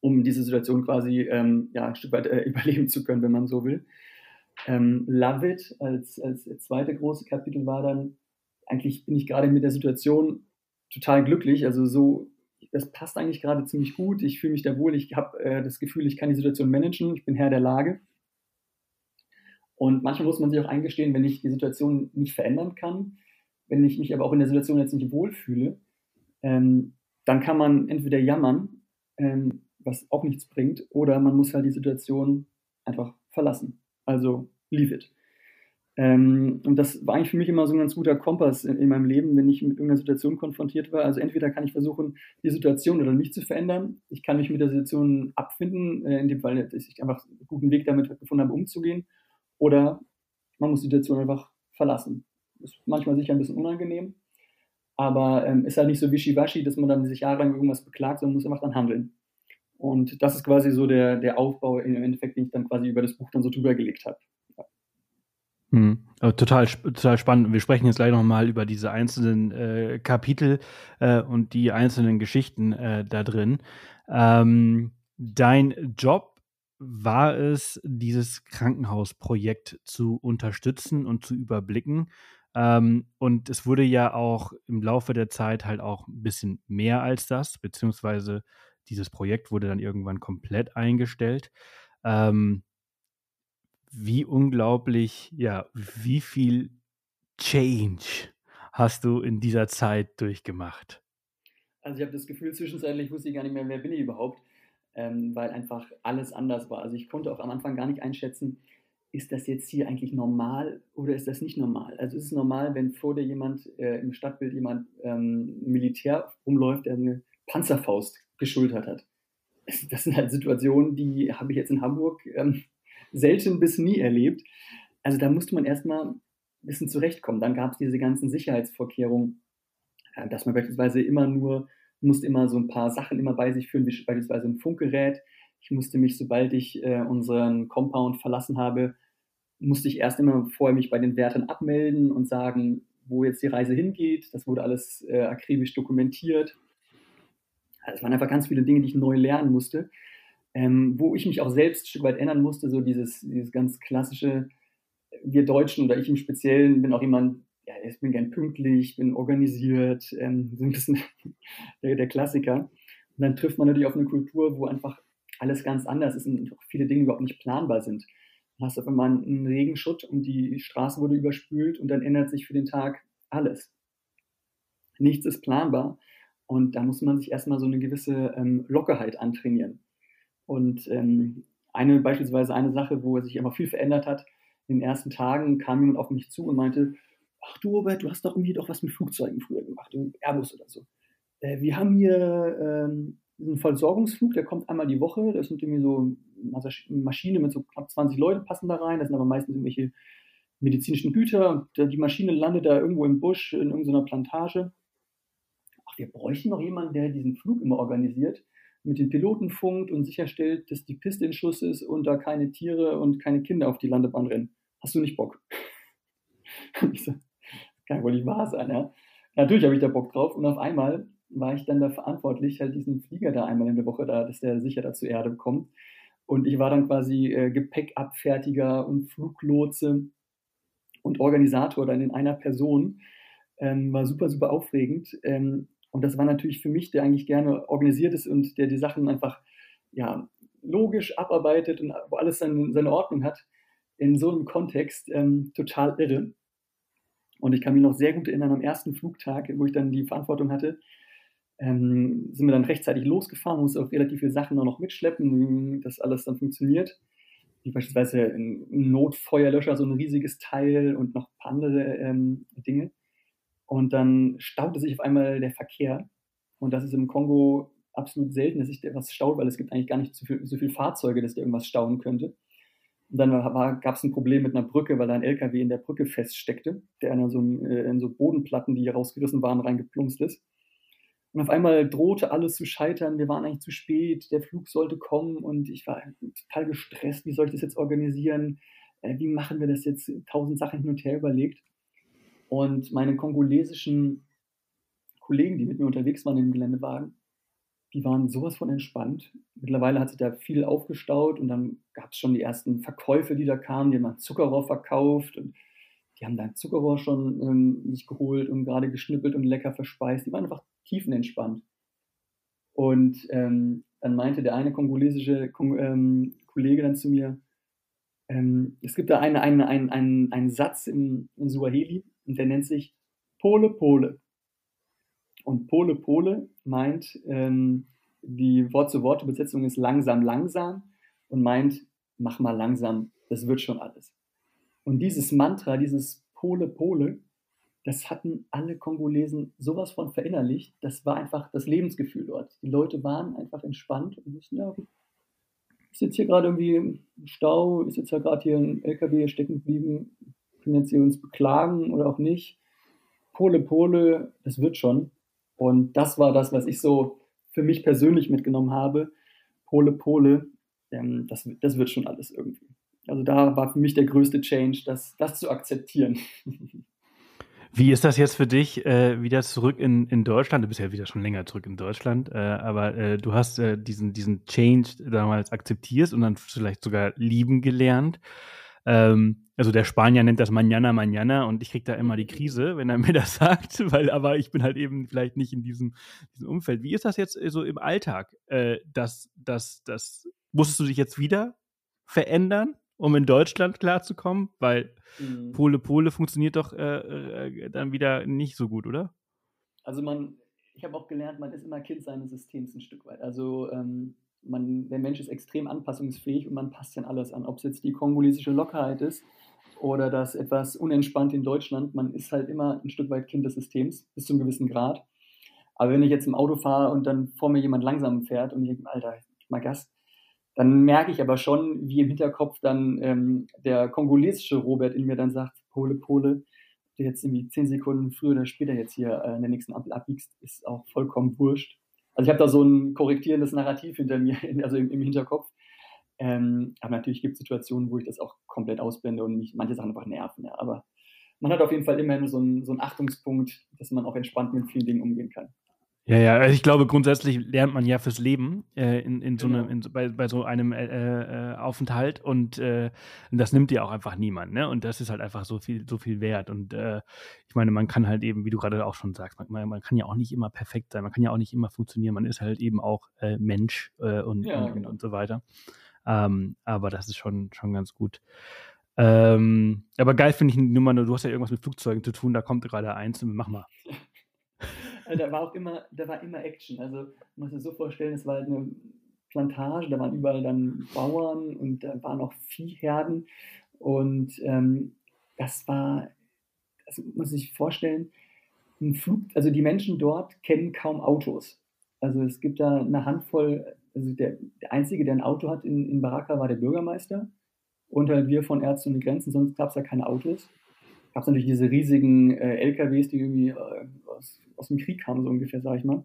um diese Situation quasi ähm, ja, ein Stück weit äh, überleben zu können, wenn man so will. Ähm, Love It als, als zweite große Kapitel war dann, eigentlich bin ich gerade mit der Situation total glücklich. Also so, das passt eigentlich gerade ziemlich gut. Ich fühle mich da wohl. Ich habe äh, das Gefühl, ich kann die Situation managen. Ich bin Herr der Lage. Und manchmal muss man sich auch eingestehen, wenn ich die Situation nicht verändern kann, wenn ich mich aber auch in der Situation jetzt nicht wohlfühle, ähm, dann kann man entweder jammern, ähm, was auch nichts bringt, oder man muss halt die Situation einfach verlassen. Also leave it. Ähm, und das war eigentlich für mich immer so ein ganz guter Kompass in, in, meinem Leben, wenn ich mit irgendeiner Situation konfrontiert war. Also entweder kann ich versuchen, die Situation oder mich zu verändern. Ich kann mich mit der Situation abfinden, äh, in dem Fall, dass ich einfach einen guten Weg damit gefunden habe, umzugehen. Oder man muss die Situation einfach verlassen. Ist manchmal sicher ein bisschen unangenehm, aber ähm, ist halt nicht so wischiwaschi, dass man dann sich jahrelang irgendwas beklagt, sondern muss einfach dann handeln. Und das ist quasi so der, der Aufbau im Endeffekt, den ich dann quasi über das Buch dann so drüber gelegt habe. Hm. total, total spannend. Wir sprechen jetzt gleich nochmal über diese einzelnen äh, Kapitel äh, und die einzelnen Geschichten äh, da drin. Ähm, dein Job war es, dieses Krankenhausprojekt zu unterstützen und zu überblicken. Ähm, und es wurde ja auch im Laufe der Zeit halt auch ein bisschen mehr als das, beziehungsweise dieses Projekt wurde dann irgendwann komplett eingestellt. Ähm, wie unglaublich, ja, wie viel Change hast du in dieser Zeit durchgemacht? Also ich habe das Gefühl, zwischenzeitlich wusste ich gar nicht mehr, wer bin ich überhaupt ähm, weil einfach alles anders war. Also ich konnte auch am Anfang gar nicht einschätzen, ist das jetzt hier eigentlich normal oder ist das nicht normal? Also ist es normal, wenn vor dir jemand äh, im Stadtbild jemand ähm, Militär rumläuft, der eine Panzerfaust geschultert hat? Das sind halt Situationen, die habe ich jetzt in Hamburg ähm, selten bis nie erlebt. Also da musste man erstmal ein bisschen zurechtkommen. Dann gab es diese ganzen Sicherheitsvorkehrungen, äh, dass man beispielsweise immer nur musste immer so ein paar Sachen immer bei sich führen, wie beispielsweise ein Funkgerät. Ich musste mich, sobald ich äh, unseren Compound verlassen habe, musste ich erst immer vorher mich bei den Wärtern abmelden und sagen, wo jetzt die Reise hingeht. Das wurde alles äh, akribisch dokumentiert. Also es waren einfach ganz viele Dinge, die ich neu lernen musste, ähm, wo ich mich auch selbst ein Stück weit ändern musste. So dieses, dieses ganz klassische, wir Deutschen oder ich im Speziellen bin auch jemand, ja, ich bin gern pünktlich, bin organisiert, ähm, so ein bisschen der, der Klassiker. Und dann trifft man natürlich auf eine Kultur, wo einfach alles ganz anders ist und viele Dinge überhaupt nicht planbar sind. Dann hast du auf einmal einen Regenschutt und die Straße wurde überspült und dann ändert sich für den Tag alles. Nichts ist planbar und da muss man sich erstmal so eine gewisse ähm, Lockerheit antrainieren. Und ähm, eine beispielsweise eine Sache, wo sich einfach viel verändert hat, in den ersten Tagen kam jemand auf mich zu und meinte, ach du Robert, du hast doch irgendwie doch was mit Flugzeugen früher gemacht, Airbus oder so. Äh, wir haben hier ähm, einen Versorgungsflug, der kommt einmal die Woche, das sind irgendwie so Maschine mit so knapp 20 Leuten passen da rein, das sind aber meistens irgendwelche medizinischen Güter die Maschine landet da irgendwo im Busch in irgendeiner Plantage. Ach, wir bräuchten noch jemanden, der diesen Flug immer organisiert, mit den Piloten funkt und sicherstellt, dass die Piste in Schuss ist und da keine Tiere und keine Kinder auf die Landebahn rennen. Hast du nicht Bock? ich so, kann wohl nicht wahr sein, ja. Natürlich habe ich da Bock drauf und auf einmal war ich dann da verantwortlich, halt diesen Flieger da einmal in der Woche da, dass der sicher da zur Erde kommt. Und ich war dann quasi äh, Gepäckabfertiger und Fluglotse und Organisator dann in einer Person. Ähm, war super, super aufregend. Ähm, und das war natürlich für mich, der eigentlich gerne organisiert ist und der die Sachen einfach ja, logisch abarbeitet und wo alles seine, seine Ordnung hat, in so einem Kontext ähm, total irre. Und ich kann mich noch sehr gut erinnern am ersten Flugtag, wo ich dann die Verantwortung hatte, ähm, sind wir dann rechtzeitig losgefahren, musste auch relativ viele Sachen noch mitschleppen, dass alles dann funktioniert. Wie beispielsweise ein Notfeuerlöscher, so ein riesiges Teil und noch ein paar andere ähm, Dinge. Und dann staute sich auf einmal der Verkehr. Und das ist im Kongo absolut selten, dass sich der was staut, weil es gibt eigentlich gar nicht so viele so viel Fahrzeuge, dass der irgendwas stauen könnte. Und dann gab es ein Problem mit einer Brücke, weil da ein LKW in der Brücke feststeckte, der in so, äh, in so Bodenplatten, die rausgerissen waren, reingeplumpst ist. Und auf einmal drohte alles zu scheitern. Wir waren eigentlich zu spät. Der Flug sollte kommen und ich war total gestresst. Wie soll ich das jetzt organisieren? Äh, wie machen wir das jetzt? Tausend Sachen hin und her überlegt. Und meine kongolesischen Kollegen, die mit mir unterwegs waren im Geländewagen, die waren sowas von entspannt. Mittlerweile hat sich da viel aufgestaut und dann gab es schon die ersten Verkäufe, die da kamen. Die haben Zuckerrohr verkauft und die haben dann Zuckerrohr schon ähm, sich geholt und gerade geschnippelt und lecker verspeist. Die waren einfach tiefenentspannt. Und ähm, dann meinte der eine kongolesische Kong ähm, Kollege dann zu mir, ähm, es gibt da eine, eine, einen, einen, einen Satz im, in Suaheli und der nennt sich Pole Pole. Und Pole Pole meint, ähm, die Wort-zu-Wort-Übersetzung ist langsam, langsam und meint, mach mal langsam, das wird schon alles. Und dieses Mantra, dieses Pole Pole, das hatten alle Kongolesen sowas von verinnerlicht. Das war einfach das Lebensgefühl dort. Die Leute waren einfach entspannt und wussten, ja, ist jetzt hier gerade irgendwie im Stau, ist jetzt ja gerade hier ein LKW stecken geblieben, können jetzt hier uns beklagen oder auch nicht. Pole, Pole, das wird schon. Und das war das, was ich so für mich persönlich mitgenommen habe. Pole, Pole, ähm, das, das wird schon alles irgendwie. Also da war für mich der größte Change, das, das zu akzeptieren. Wie ist das jetzt für dich, äh, wieder zurück in, in Deutschland? Du bist ja wieder schon länger zurück in Deutschland, äh, aber äh, du hast äh, diesen, diesen Change damals akzeptiert und dann vielleicht sogar lieben gelernt. Ähm, also der Spanier nennt das Manana Manana und ich kriege da immer die Krise, wenn er mir das sagt, weil aber ich bin halt eben vielleicht nicht in diesem, diesem Umfeld. Wie ist das jetzt so im Alltag? Äh, das, das, das, musstest du dich jetzt wieder verändern? um in Deutschland klarzukommen? Weil mhm. Pole Pole funktioniert doch äh, äh, dann wieder nicht so gut, oder? Also man, ich habe auch gelernt, man ist immer Kind seines Systems ein Stück weit. Also ähm, man, der Mensch ist extrem anpassungsfähig und man passt dann alles an. Ob es jetzt die kongolesische Lockerheit ist oder das etwas unentspannt in Deutschland, man ist halt immer ein Stück weit Kind des Systems, bis zu einem gewissen Grad. Aber wenn ich jetzt im Auto fahre und dann vor mir jemand langsam fährt und ich denke, Alter, mal Gas, dann merke ich aber schon, wie im Hinterkopf dann ähm, der kongolesische Robert in mir dann sagt, Pole, Pole, du jetzt irgendwie zehn Sekunden früher oder später jetzt hier äh, in der nächsten Ampel abbiegst, ist auch vollkommen wurscht. Also ich habe da so ein korrektierendes Narrativ hinter mir, also im, im Hinterkopf. Ähm, aber natürlich gibt es Situationen, wo ich das auch komplett ausblende und mich manche Sachen einfach nerven. Ja. Aber man hat auf jeden Fall immer so einen, so einen Achtungspunkt, dass man auch entspannt mit vielen Dingen umgehen kann. Ja, ja, also ich glaube, grundsätzlich lernt man ja fürs Leben äh, in, in so genau. einem, in, bei, bei so einem äh, äh, Aufenthalt und äh, das nimmt dir auch einfach niemand, ne? Und das ist halt einfach so viel, so viel wert. Und äh, ich meine, man kann halt eben, wie du gerade auch schon sagst, man, man kann ja auch nicht immer perfekt sein, man kann ja auch nicht immer funktionieren, man ist halt eben auch äh, Mensch und, ja, und, genau. und, so weiter. Ähm, aber das ist schon, schon ganz gut. Ähm, aber geil finde ich die Nummer, du hast ja irgendwas mit Flugzeugen zu tun, da kommt gerade eins und mach mal. Also da war auch immer, da war immer Action. Also man muss sich so vorstellen, es war halt eine Plantage, da waren überall dann Bauern und da waren auch Viehherden. Und ähm, das war, das muss man sich vorstellen, ein Flug, also die Menschen dort kennen kaum Autos. Also es gibt da eine Handvoll, also der, der Einzige, der ein Auto hat in, in Baraka, war der Bürgermeister. Und halt wir von Ärzte ohne Grenzen, sonst gab es da keine Autos gab es natürlich diese riesigen äh, LKWs, die irgendwie äh, aus, aus, dem Krieg kamen, so ungefähr, sage ich mal.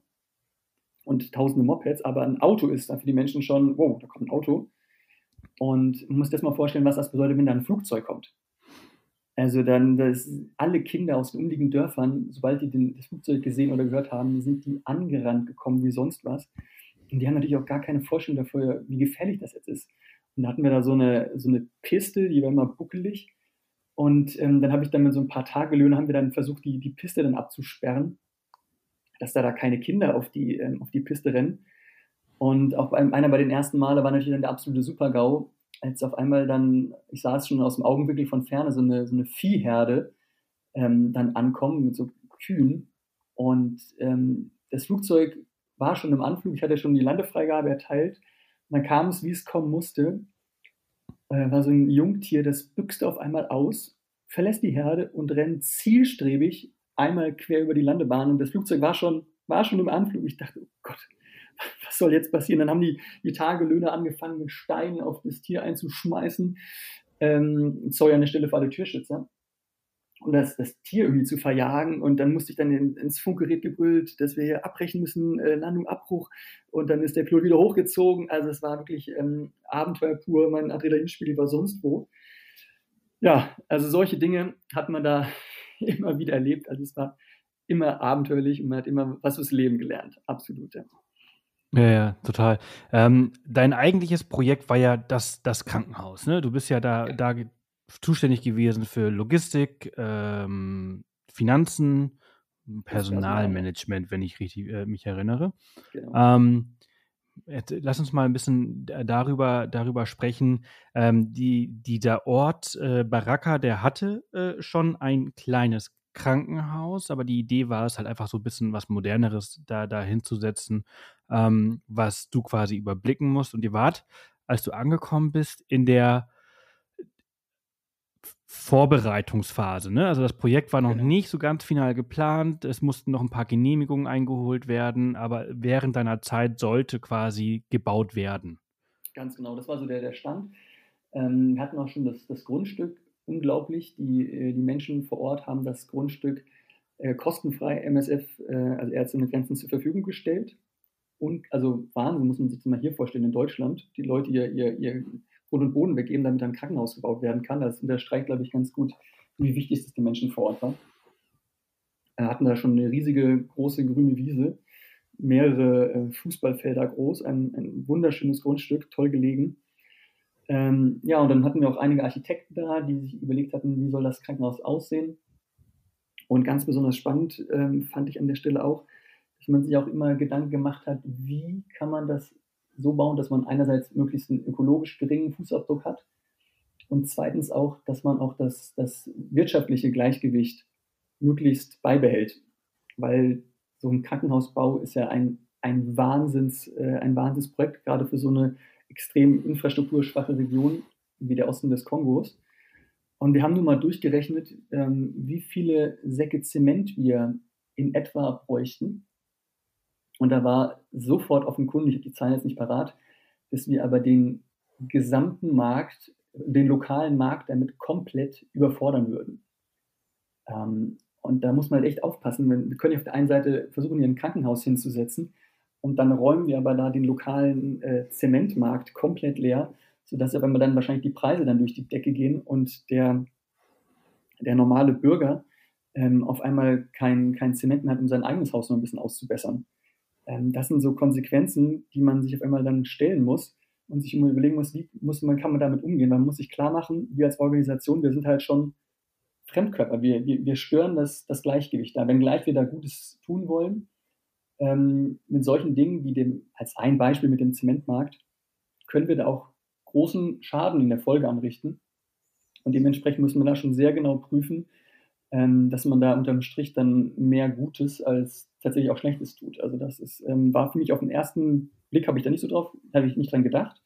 Und tausende Mopeds, aber ein Auto ist dann für die Menschen schon, wow, da kommt ein Auto. Und man muss das mal vorstellen, was das bedeutet, wenn da ein Flugzeug kommt. Also dann, dass alle Kinder aus den umliegenden Dörfern, sobald die den, das Flugzeug gesehen oder gehört haben, sind die angerannt gekommen wie sonst was. Und die haben natürlich auch gar keine Vorstellung dafür, wie gefährlich das jetzt ist. Und da hatten wir da so eine, so eine Piste, die war immer buckelig. Und ähm, dann habe ich dann mit so ein paar Tagelöhnen haben wir dann versucht, die, die Piste dann abzusperren, dass da, da keine Kinder auf die, ähm, auf die Piste rennen. Und auch bei, einer bei den ersten Male war natürlich dann der absolute Super-GAU, als auf einmal dann, ich sah es schon aus dem Augenwinkel von ferne, so eine, so eine Viehherde ähm, dann ankommen mit so Kühen. Und ähm, das Flugzeug war schon im Anflug, ich hatte schon die Landefreigabe erteilt. Und dann kam es, wie es kommen musste äh, war so ein Jungtier, das büchst auf einmal aus, verlässt die Herde und rennt zielstrebig einmal quer über die Landebahn. Und das Flugzeug war schon, war schon im Anflug. Ich dachte, oh Gott, was soll jetzt passieren? Dann haben die, die Tagelöhner angefangen, mit Steinen auf das Tier einzuschmeißen. Ähm, sorry an der Stelle für alle Türschützer und das, das Tier irgendwie zu verjagen. Und dann musste ich dann in, ins Funkgerät gebrüllt, dass wir hier abbrechen müssen, äh, Landung, Abbruch. Und dann ist der Pilot wieder hochgezogen. Also es war wirklich ähm, Abenteuer pur. Mein Adrenalinspiel war sonst wo. Ja, also solche Dinge hat man da immer wieder erlebt. Also es war immer abenteuerlich und man hat immer was fürs Leben gelernt. Absolut, ja. Ja, ja, total. Ähm, dein eigentliches Projekt war ja das, das Krankenhaus. Ne? Du bist ja da, ja. da zuständig gewesen für Logistik, ähm, Finanzen, Personalmanagement, wenn ich richtig äh, mich erinnere. Genau. Ähm, lass uns mal ein bisschen darüber, darüber sprechen. Ähm, die, dieser Ort äh, Baraka, der hatte äh, schon ein kleines Krankenhaus, aber die Idee war es halt einfach so ein bisschen was Moderneres da, da hinzusetzen, ähm, was du quasi überblicken musst. Und ihr wart, als du angekommen bist, in der Vorbereitungsphase. Ne? Also das Projekt war noch genau. nicht so ganz final geplant. Es mussten noch ein paar Genehmigungen eingeholt werden, aber während deiner Zeit sollte quasi gebaut werden. Ganz genau, das war so der, der Stand. Ähm, wir hatten auch schon das, das Grundstück, unglaublich. Die, äh, die Menschen vor Ort haben das Grundstück äh, kostenfrei MSF, äh, also Ärzte ohne Grenzen, zur Verfügung gestellt. Und also Wahnsinn, muss man sich das mal hier vorstellen, in Deutschland. Die Leute ihr, ihr, ihr Grund und Boden weggeben, damit ein Krankenhaus gebaut werden kann. Das unterstreicht, glaube ich, ganz gut, wie wichtig es den Menschen vor Ort war. Wir hatten da schon eine riesige, große grüne Wiese, mehrere äh, Fußballfelder groß, ein, ein, wunderschönes Grundstück, toll gelegen. Ähm, ja, und dann hatten wir auch einige Architekten da, die sich überlegt hatten, wie soll das Krankenhaus aussehen. Und ganz besonders spannend ähm, fand ich an der Stelle auch, dass man sich auch immer Gedanken gemacht hat, wie kann man das so bauen, dass man einerseits möglichst einen ökologisch geringen Fußabdruck hat und zweitens auch, dass man auch das, das wirtschaftliche Gleichgewicht möglichst beibehält. Weil so ein Krankenhausbau ist ja ein, ein, Wahnsinns, äh, ein Wahnsinnsprojekt, gerade für so eine extrem infrastrukturschwache Region wie der Osten des Kongos. Und wir haben nun mal durchgerechnet, ähm, wie viele Säcke Zement wir in etwa bräuchten, und da war sofort offenkundig, ich habe die Zahlen jetzt nicht parat, dass wir aber den gesamten Markt, den lokalen Markt damit komplett überfordern würden. Ähm, und da muss man halt echt aufpassen. Wir können ja auf der einen Seite versuchen, hier ein Krankenhaus hinzusetzen und dann räumen wir aber da den lokalen äh, Zementmarkt komplett leer, sodass aber dann wahrscheinlich die Preise dann durch die Decke gehen und der, der normale Bürger ähm, auf einmal kein, kein Zement mehr hat, um sein eigenes Haus noch ein bisschen auszubessern. Ähm, das sind so Konsequenzen, die man sich auf einmal dann stellen muss und sich immer überlegen muss, wie muss man, kann man damit umgehen. Man muss sich klar machen, wir als Organisation, wir sind halt schon Fremdkörper. Wir, wir, wir stören das, das Gleichgewicht da. Wenngleich wir da Gutes tun wollen, ähm, mit solchen Dingen wie dem, als ein Beispiel mit dem Zementmarkt, können wir da auch großen Schaden in der Folge anrichten. Und dementsprechend müssen wir da schon sehr genau prüfen, ähm, dass man da unterm Strich dann mehr Gutes als tatsächlich auch Schlechtes tut. Also das ist, ähm, war für mich auf den ersten Blick, habe ich da nicht so drauf, habe ich nicht dran gedacht.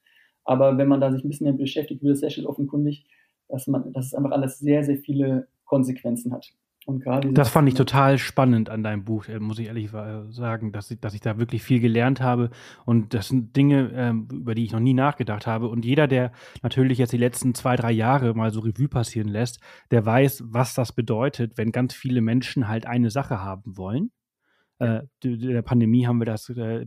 Aber wenn man da sich ein bisschen damit beschäftigt, wird es sehr schnell offenkundig, dass man, dass es einfach alles sehr, sehr viele Konsequenzen hat. Und gerade das fand ich total spannend an deinem Buch, äh, muss ich ehrlich sagen, dass ich, dass ich da wirklich viel gelernt habe. Und das sind Dinge, ähm, über die ich noch nie nachgedacht habe. Und jeder, der natürlich jetzt die letzten zwei, drei Jahre mal so Revue passieren lässt, der weiß, was das bedeutet, wenn ganz viele Menschen halt eine Sache haben wollen. Äh, in der Pandemie haben wir das äh,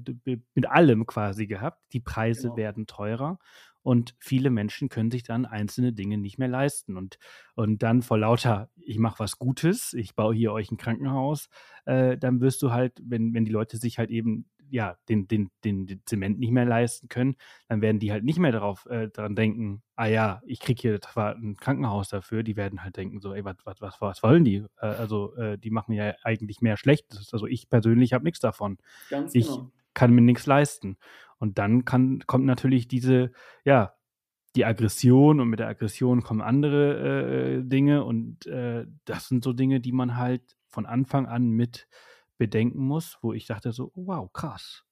mit allem quasi gehabt. Die Preise genau. werden teurer und viele Menschen können sich dann einzelne Dinge nicht mehr leisten. Und, und dann vor lauter, ich mache was Gutes, ich baue hier euch ein Krankenhaus, äh, dann wirst du halt, wenn, wenn die Leute sich halt eben ja, den, den, den, den Zement nicht mehr leisten können, dann werden die halt nicht mehr darauf äh, daran denken, ah ja, ich kriege hier zwar ein Krankenhaus dafür, die werden halt denken, so, ey, was, was, was, was wollen die? Äh, also, äh, die machen ja eigentlich mehr Schlechtes. Also ich persönlich habe nichts davon. Ganz ich genau. Kann mir nichts leisten. Und dann kann, kommt natürlich diese, ja, die Aggression und mit der Aggression kommen andere äh, Dinge und äh, das sind so Dinge, die man halt von Anfang an mit bedenken muss, wo ich dachte so, wow, krass.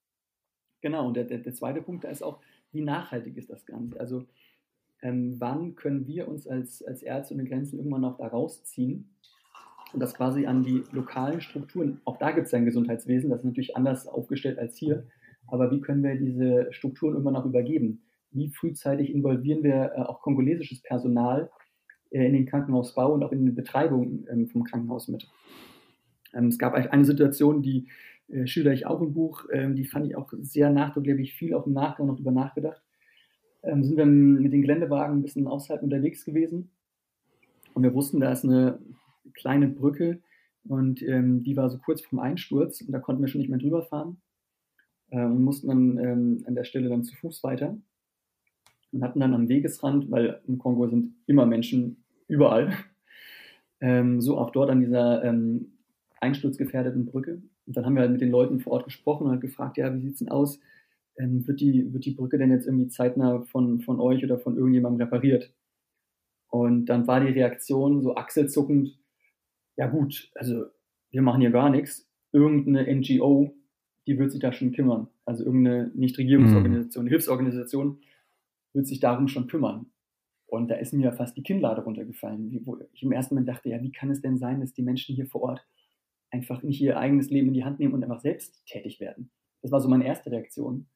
Genau, und der, der, der zweite Punkt da ist auch, wie nachhaltig ist das Ganze? Also ähm, wann können wir uns als, als Ärzte ohne Grenzen irgendwann noch da rausziehen und das quasi an die lokalen Strukturen, auch da gibt es ja ein Gesundheitswesen, das ist natürlich anders aufgestellt als hier, aber wie können wir diese Strukturen irgendwann noch übergeben? Wie frühzeitig involvieren wir äh, auch kongolesisches Personal äh, in den Krankenhausbau und auch in die Betreibung ähm, vom Krankenhaus mit? Ähm, es gab eine Situation, die äh, schilder ich auch im Buch, ähm, die fand ich auch sehr nachdrücklich, viel auch im Nachgang noch drüber nachgedacht. Sind wir mit den Geländewagen ein bisschen außerhalb unterwegs gewesen und wir wussten, da ist eine kleine Brücke und ähm, die war so kurz vorm Einsturz und da konnten wir schon nicht mehr drüber fahren äh, und mussten dann ähm, an der Stelle dann zu Fuß weiter und hatten dann am Wegesrand, weil im Kongo sind immer Menschen überall, ähm, so auch dort an dieser ähm, einsturzgefährdeten Brücke. Und dann haben wir halt mit den Leuten vor Ort gesprochen und halt gefragt, ja, wie sieht es denn aus? Ähm, wird, die, wird die Brücke denn jetzt irgendwie zeitnah von, von euch oder von irgendjemandem repariert? Und dann war die Reaktion so achselzuckend, ja gut, also wir machen hier gar nichts. Irgendeine NGO die wird sich da schon kümmern. Also irgendeine Nichtregierungsorganisation, mhm. Hilfsorganisation wird sich darum schon kümmern. Und da ist mir fast die Kinnlade runtergefallen, wie, wo ich im ersten Moment dachte, ja, wie kann es denn sein, dass die Menschen hier vor Ort einfach nicht ihr eigenes Leben in die Hand nehmen und einfach selbst tätig werden? Das war so meine erste Reaktion.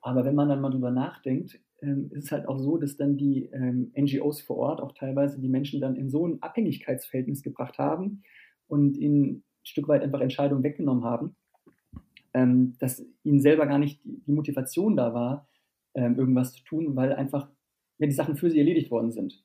Aber wenn man dann mal drüber nachdenkt, ähm, ist es halt auch so, dass dann die ähm, NGOs vor Ort auch teilweise die Menschen dann in so ein Abhängigkeitsverhältnis gebracht haben und ihnen ein Stück weit einfach Entscheidungen weggenommen haben, ähm, dass ihnen selber gar nicht die, Motivation da war, ähm, irgendwas zu tun, weil einfach ja, die Sachen für sie erledigt worden sind.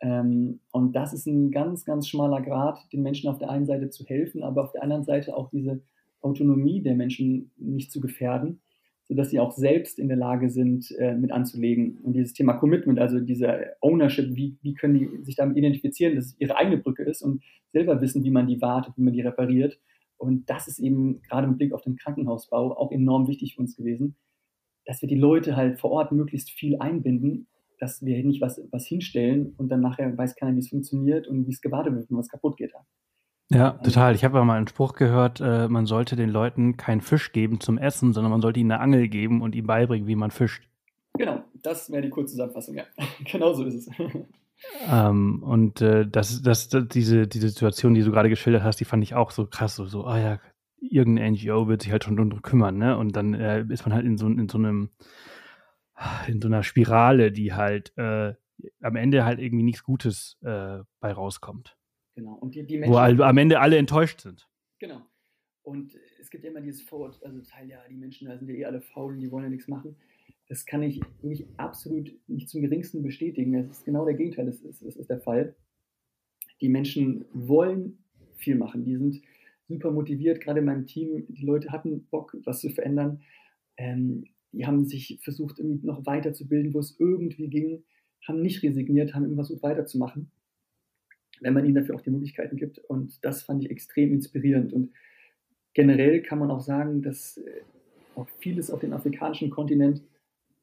Ähm, und das ist ein ganz, ganz schmaler Grad, den Menschen auf der einen Seite zu helfen, aber auf der anderen Seite auch diese Autonomie der Menschen nicht zu gefährden, sodass sie auch selbst in der Lage sind, äh, mit anzulegen. Und dieses Thema Commitment, also diese Ownership, wie, wie können die sich damit identifizieren, dass es ihre eigene Brücke ist und selber wissen, wie man die wartet, wie man die repariert und das ist eben gerade mit Blick auf den Krankenhausbau auch enorm wichtig für uns gewesen, dass wir die Leute halt vor Ort möglichst viel einbinden, dass wir nicht was, was hinstellen und dann nachher weiß keiner, wie es funktioniert und wie es gewartet wird, wenn was kaputt geht. Ja, total. Ich habe mal einen Spruch gehört, äh, man sollte den Leuten keinen Fisch geben zum Essen, sondern man sollte ihnen eine Angel geben und ihnen beibringen, wie man fischt. Genau, das wäre die Kurzzusammenfassung, ja. genau so ist es. Ähm, und äh, das, das, das, diese, diese Situation, die du gerade geschildert hast, die fand ich auch so krass. So, so ah ja, irgendeine NGO wird sich halt schon darum kümmern, ne? Und dann äh, ist man halt in so, in so einem, in so einer Spirale, die halt äh, am Ende halt irgendwie nichts Gutes äh, bei rauskommt. Genau. Und die, die Menschen, Wo am Ende alle enttäuscht sind. Genau. Und es gibt ja immer dieses Vorurteil, also Teil, ja, die Menschen da sind ja eh alle faul, die wollen ja nichts machen das kann ich wirklich absolut nicht zum geringsten bestätigen. Es ist genau der Gegenteil, das ist, das ist der Fall. Die Menschen wollen viel machen. Die sind super motiviert, gerade in meinem Team. Die Leute hatten Bock, was zu verändern. Ähm, die haben sich versucht, irgendwie noch weiterzubilden, wo es irgendwie ging, haben nicht resigniert, haben immer versucht weiterzumachen, wenn man ihnen dafür auch die Möglichkeiten gibt. Und das fand ich extrem inspirierend. Und generell kann man auch sagen, dass äh, auch vieles auf dem afrikanischen Kontinent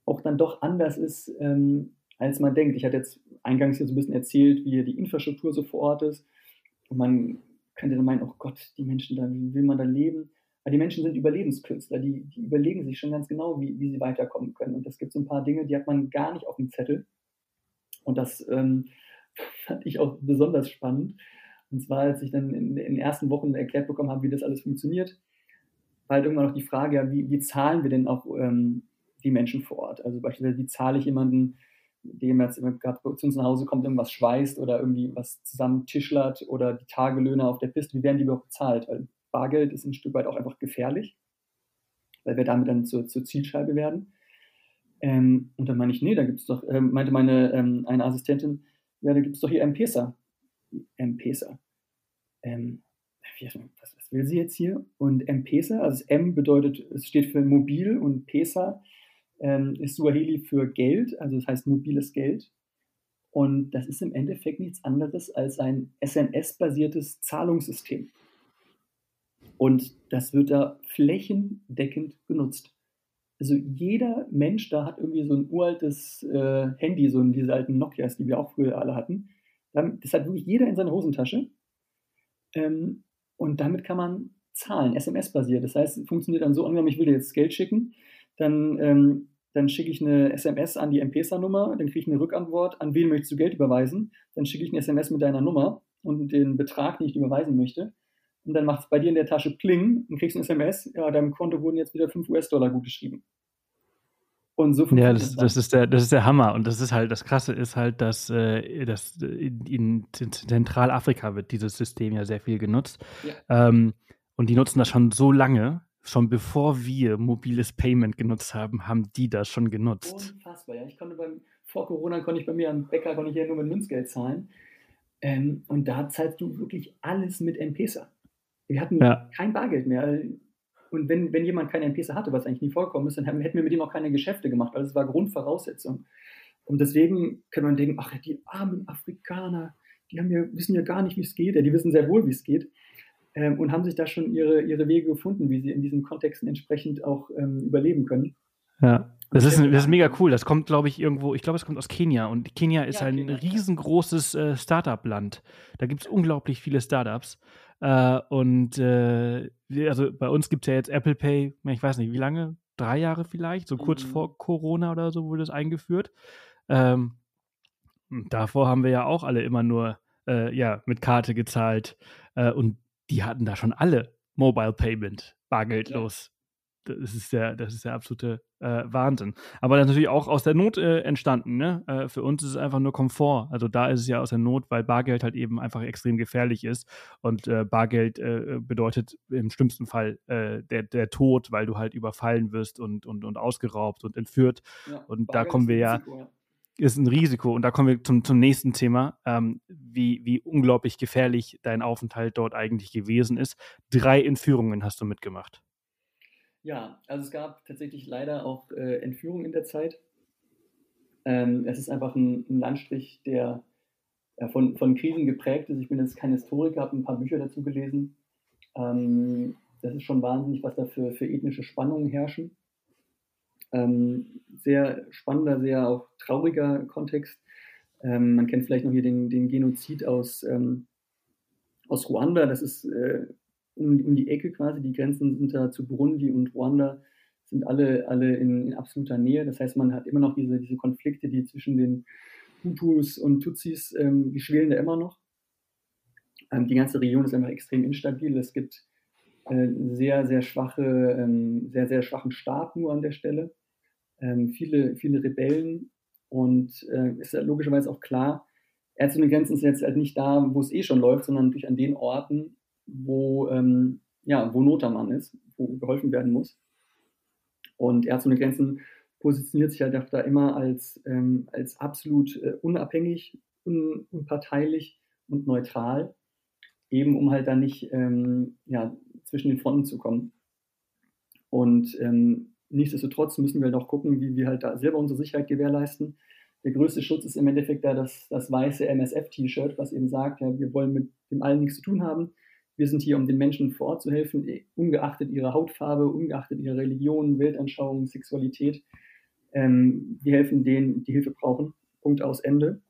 auch dann doch anders ist, ähm, als man denkt. Ich hatte jetzt eingangs hier so ein bisschen erzählt, wie die Infrastruktur so vor Ort ist. Und man könnte dann meinen, oh Gott, die Menschen da, wie will man da leben? Aber die Menschen sind Überlebenskünstler, die, die überlegen sich schon ganz genau, wie, wie sie weiterkommen können. Und es gibt so ein paar Dinge, die hat man gar nicht auf dem Zettel. Und das ähm, fand ich auch besonders spannend. Und zwar, als ich dann in, den ersten Wochen erklärt bekommen habe, wie das alles funktioniert, war halt irgendwann noch die Frage, ja, wie, wie zahlen wir denn auch ähm, die Menschen vor Ort? Also beispielsweise, wie zahle ich jemanden, dem jetzt gerade zu uns nach Hause kommt, irgendwas schweißt oder irgendwie was zusammen tischlert oder die Tagelöhner auf der Piste, wie werden die überhaupt bezahlt? Weil Bargeld ist ein Stück weit auch einfach gefährlich, weil wir damit dann zur, zur Zielscheibe werden. Ähm, und dann meine ich, nee, da gibt es doch, ähm, meinte meine ähm, eine Assistentin, ja, da gibt es doch hier M-Pesa. M-Pesa. Ähm, was, was, will sie jetzt hier? Und M-Pesa, also M bedeutet, es steht für mobil und Pesa ähm, ist Suaheli für Geld, also das heißt mobiles Geld. Und das ist im Endeffekt nichts anderes als ein SMS-basiertes Zahlungssystem. Und das wird da flächendeckend genutzt. Also jeder Mensch da hat irgendwie so ein uraltes äh, Handy, so diese alten Nokias, die wir auch früher alle hatten. Das hat wirklich jeder in seiner Hosentasche. Ähm, und damit kann man zahlen, SMS-basiert. Das heißt, es funktioniert dann so, angenommen, ich will dir jetzt Geld schicken, dann, ähm, dann schicke ich eine SMS an die M-Pesa-Nummer, dann kriege ich eine Rückantwort, an wen möchtest du Geld überweisen, dann schicke ich eine SMS mit deiner Nummer und den Betrag, den ich überweisen möchte. Und dann macht es bei dir in der Tasche Pling und kriegst ein SMS, ja, deinem Konto wurden jetzt wieder 5 US-Dollar gutgeschrieben. Und so ja, das, das, ist der, das ist der Hammer. Und das ist halt, das Krasse ist halt, dass, äh, dass in, in, Zentralafrika wird dieses System ja sehr viel genutzt. Ja. Ähm, und die nutzen das schon so lange, schon bevor wir mobiles Payment genutzt haben, haben die das schon genutzt. Unfassbar, ja. Ich konnte beim, vor Corona konnte ich bei mir am Bäcker konnte ich ja nur mit Münzgeld zahlen. Ähm, und da zahlst du wirklich alles mit M-Pesa. Wir hatten ja. kein Bargeld mehr. Und wenn, wenn jemand keine M-Pesa hatte, was eigentlich nie vorkommen ist, dann hätten wir mit ihm auch keine Geschäfte gemacht, weil das war Grundvoraussetzung. Und deswegen kann man denken, ach, die armen Afrikaner, die haben ja, wissen ja gar nicht, wie es geht. Ja, die wissen sehr wohl, wie es geht. Ähm, und haben sich da schon ihre, ihre Wege gefunden, wie sie in diesen Kontexten entsprechend auch ähm, überleben können. Ja. Das ist, das ist mega cool. Das kommt, glaube ich, irgendwo, ich glaube, es kommt aus Kenia. Und Kenia ist ja, ein Kenia. riesengroßes äh, Startup-Land. Da gibt es unglaublich viele Startups. Äh, und äh, also bei uns gibt es ja jetzt Apple Pay, ich weiß nicht, wie lange? Drei Jahre vielleicht, so kurz mhm. vor Corona oder so wurde das eingeführt. Ähm, davor haben wir ja auch alle immer nur äh, ja, mit Karte gezahlt. Äh, und die hatten da schon alle Mobile Payment, bargeldlos das ist der, das ist der absolute äh, Wahnsinn. Aber das ist natürlich auch aus der Not äh, entstanden. Ne? Äh, für uns ist es einfach nur Komfort. Also da ist es ja aus der Not, weil Bargeld halt eben einfach extrem gefährlich ist. Und äh, Bargeld äh, bedeutet im schlimmsten Fall äh, der, der Tod, weil du halt überfallen wirst und, und, und ausgeraubt und entführt. Ja, und Bargeld da kommen wir ja. Ist ein Risiko. Und da kommen wir zum, zum nächsten Thema, ähm, wie, wie unglaublich gefährlich dein Aufenthalt dort eigentlich gewesen ist. Drei Entführungen hast du mitgemacht. Ja, also es gab tatsächlich leider auch äh, Entführungen in der Zeit. Ähm, es ist einfach ein, ein Landstrich, der ja, von, von Krisen geprägt ist. Ich bin jetzt kein Historiker, habe ein paar Bücher dazu gelesen. Ähm, das ist schon wahnsinnig, was da für, für ethnische Spannungen herrschen. Ähm, sehr spannender, sehr auch trauriger Kontext. Ähm, man kennt vielleicht noch hier den, den Genozid aus, ähm, aus Ruanda. Das ist äh, um, um die Ecke quasi. Die Grenzen sind da zu Burundi und Ruanda sind alle, alle in, in, absoluter Nähe. Das heißt, man hat immer noch diese, diese Konflikte, die zwischen den Hutus und Tutsis, ähm, die schwelen da immer noch. Ähm, die ganze Region ist einfach extrem instabil. Es gibt äh, sehr, sehr schwache, ähm, sehr, sehr schwachen Staat nur an der Stelle. Ähm, viele, viele Rebellen und äh, ist logischerweise auch klar, Ärzte ohne Grenzen ist jetzt halt nicht da, wo es eh schon läuft, sondern natürlich an den Orten, wo, ähm, ja, wo Not am Mann ist, wo geholfen werden muss. Und Ärzte ohne Grenzen positioniert sich halt da immer als, ähm, als absolut äh, unabhängig, un, unparteilich und neutral, eben um halt dann nicht ähm, ja, zwischen den Fronten zu kommen. Und ähm, nichtsdestotrotz müssen wir doch gucken, wie wir halt da selber unsere Sicherheit gewährleisten. Der größte Schutz ist im Endeffekt da das, das weiße MSF-T-Shirt, was eben sagt, ja, wir wollen mit dem allen nichts zu tun haben. Wir sind hier, um den Menschen vor Ort zu helfen, ungeachtet ihrer Hautfarbe, ungeachtet ihrer Religion, Weltanschauung, Sexualität. Ähm, wir helfen denen, die Hilfe brauchen. Punkt aus Ende.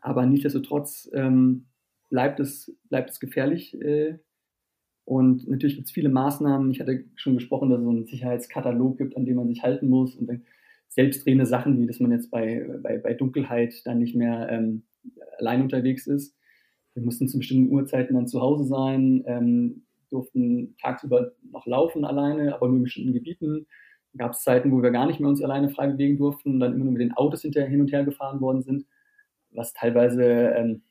Aber nichtsdestotrotz ähm, bleibt, es, bleibt es gefährlich. Äh, und natürlich gibt es viele Maßnahmen. Ich hatte schon gesprochen, dass es so einen Sicherheitskatalog gibt, an dem man sich halten muss. Und dann selbstdrehende Sachen, wie dass man jetzt bei, bei, bei Dunkelheit dann nicht mehr ähm, allein unterwegs ist. Wir mussten zu bestimmten Uhrzeiten dann zu Hause sein, ähm, durften tagsüber noch laufen alleine, aber nur in bestimmten Gebieten. Gab es Zeiten, wo wir gar nicht mehr uns alleine frei bewegen durften und dann immer nur mit den Autos hinterher hin und her gefahren worden sind, was teilweise ähm,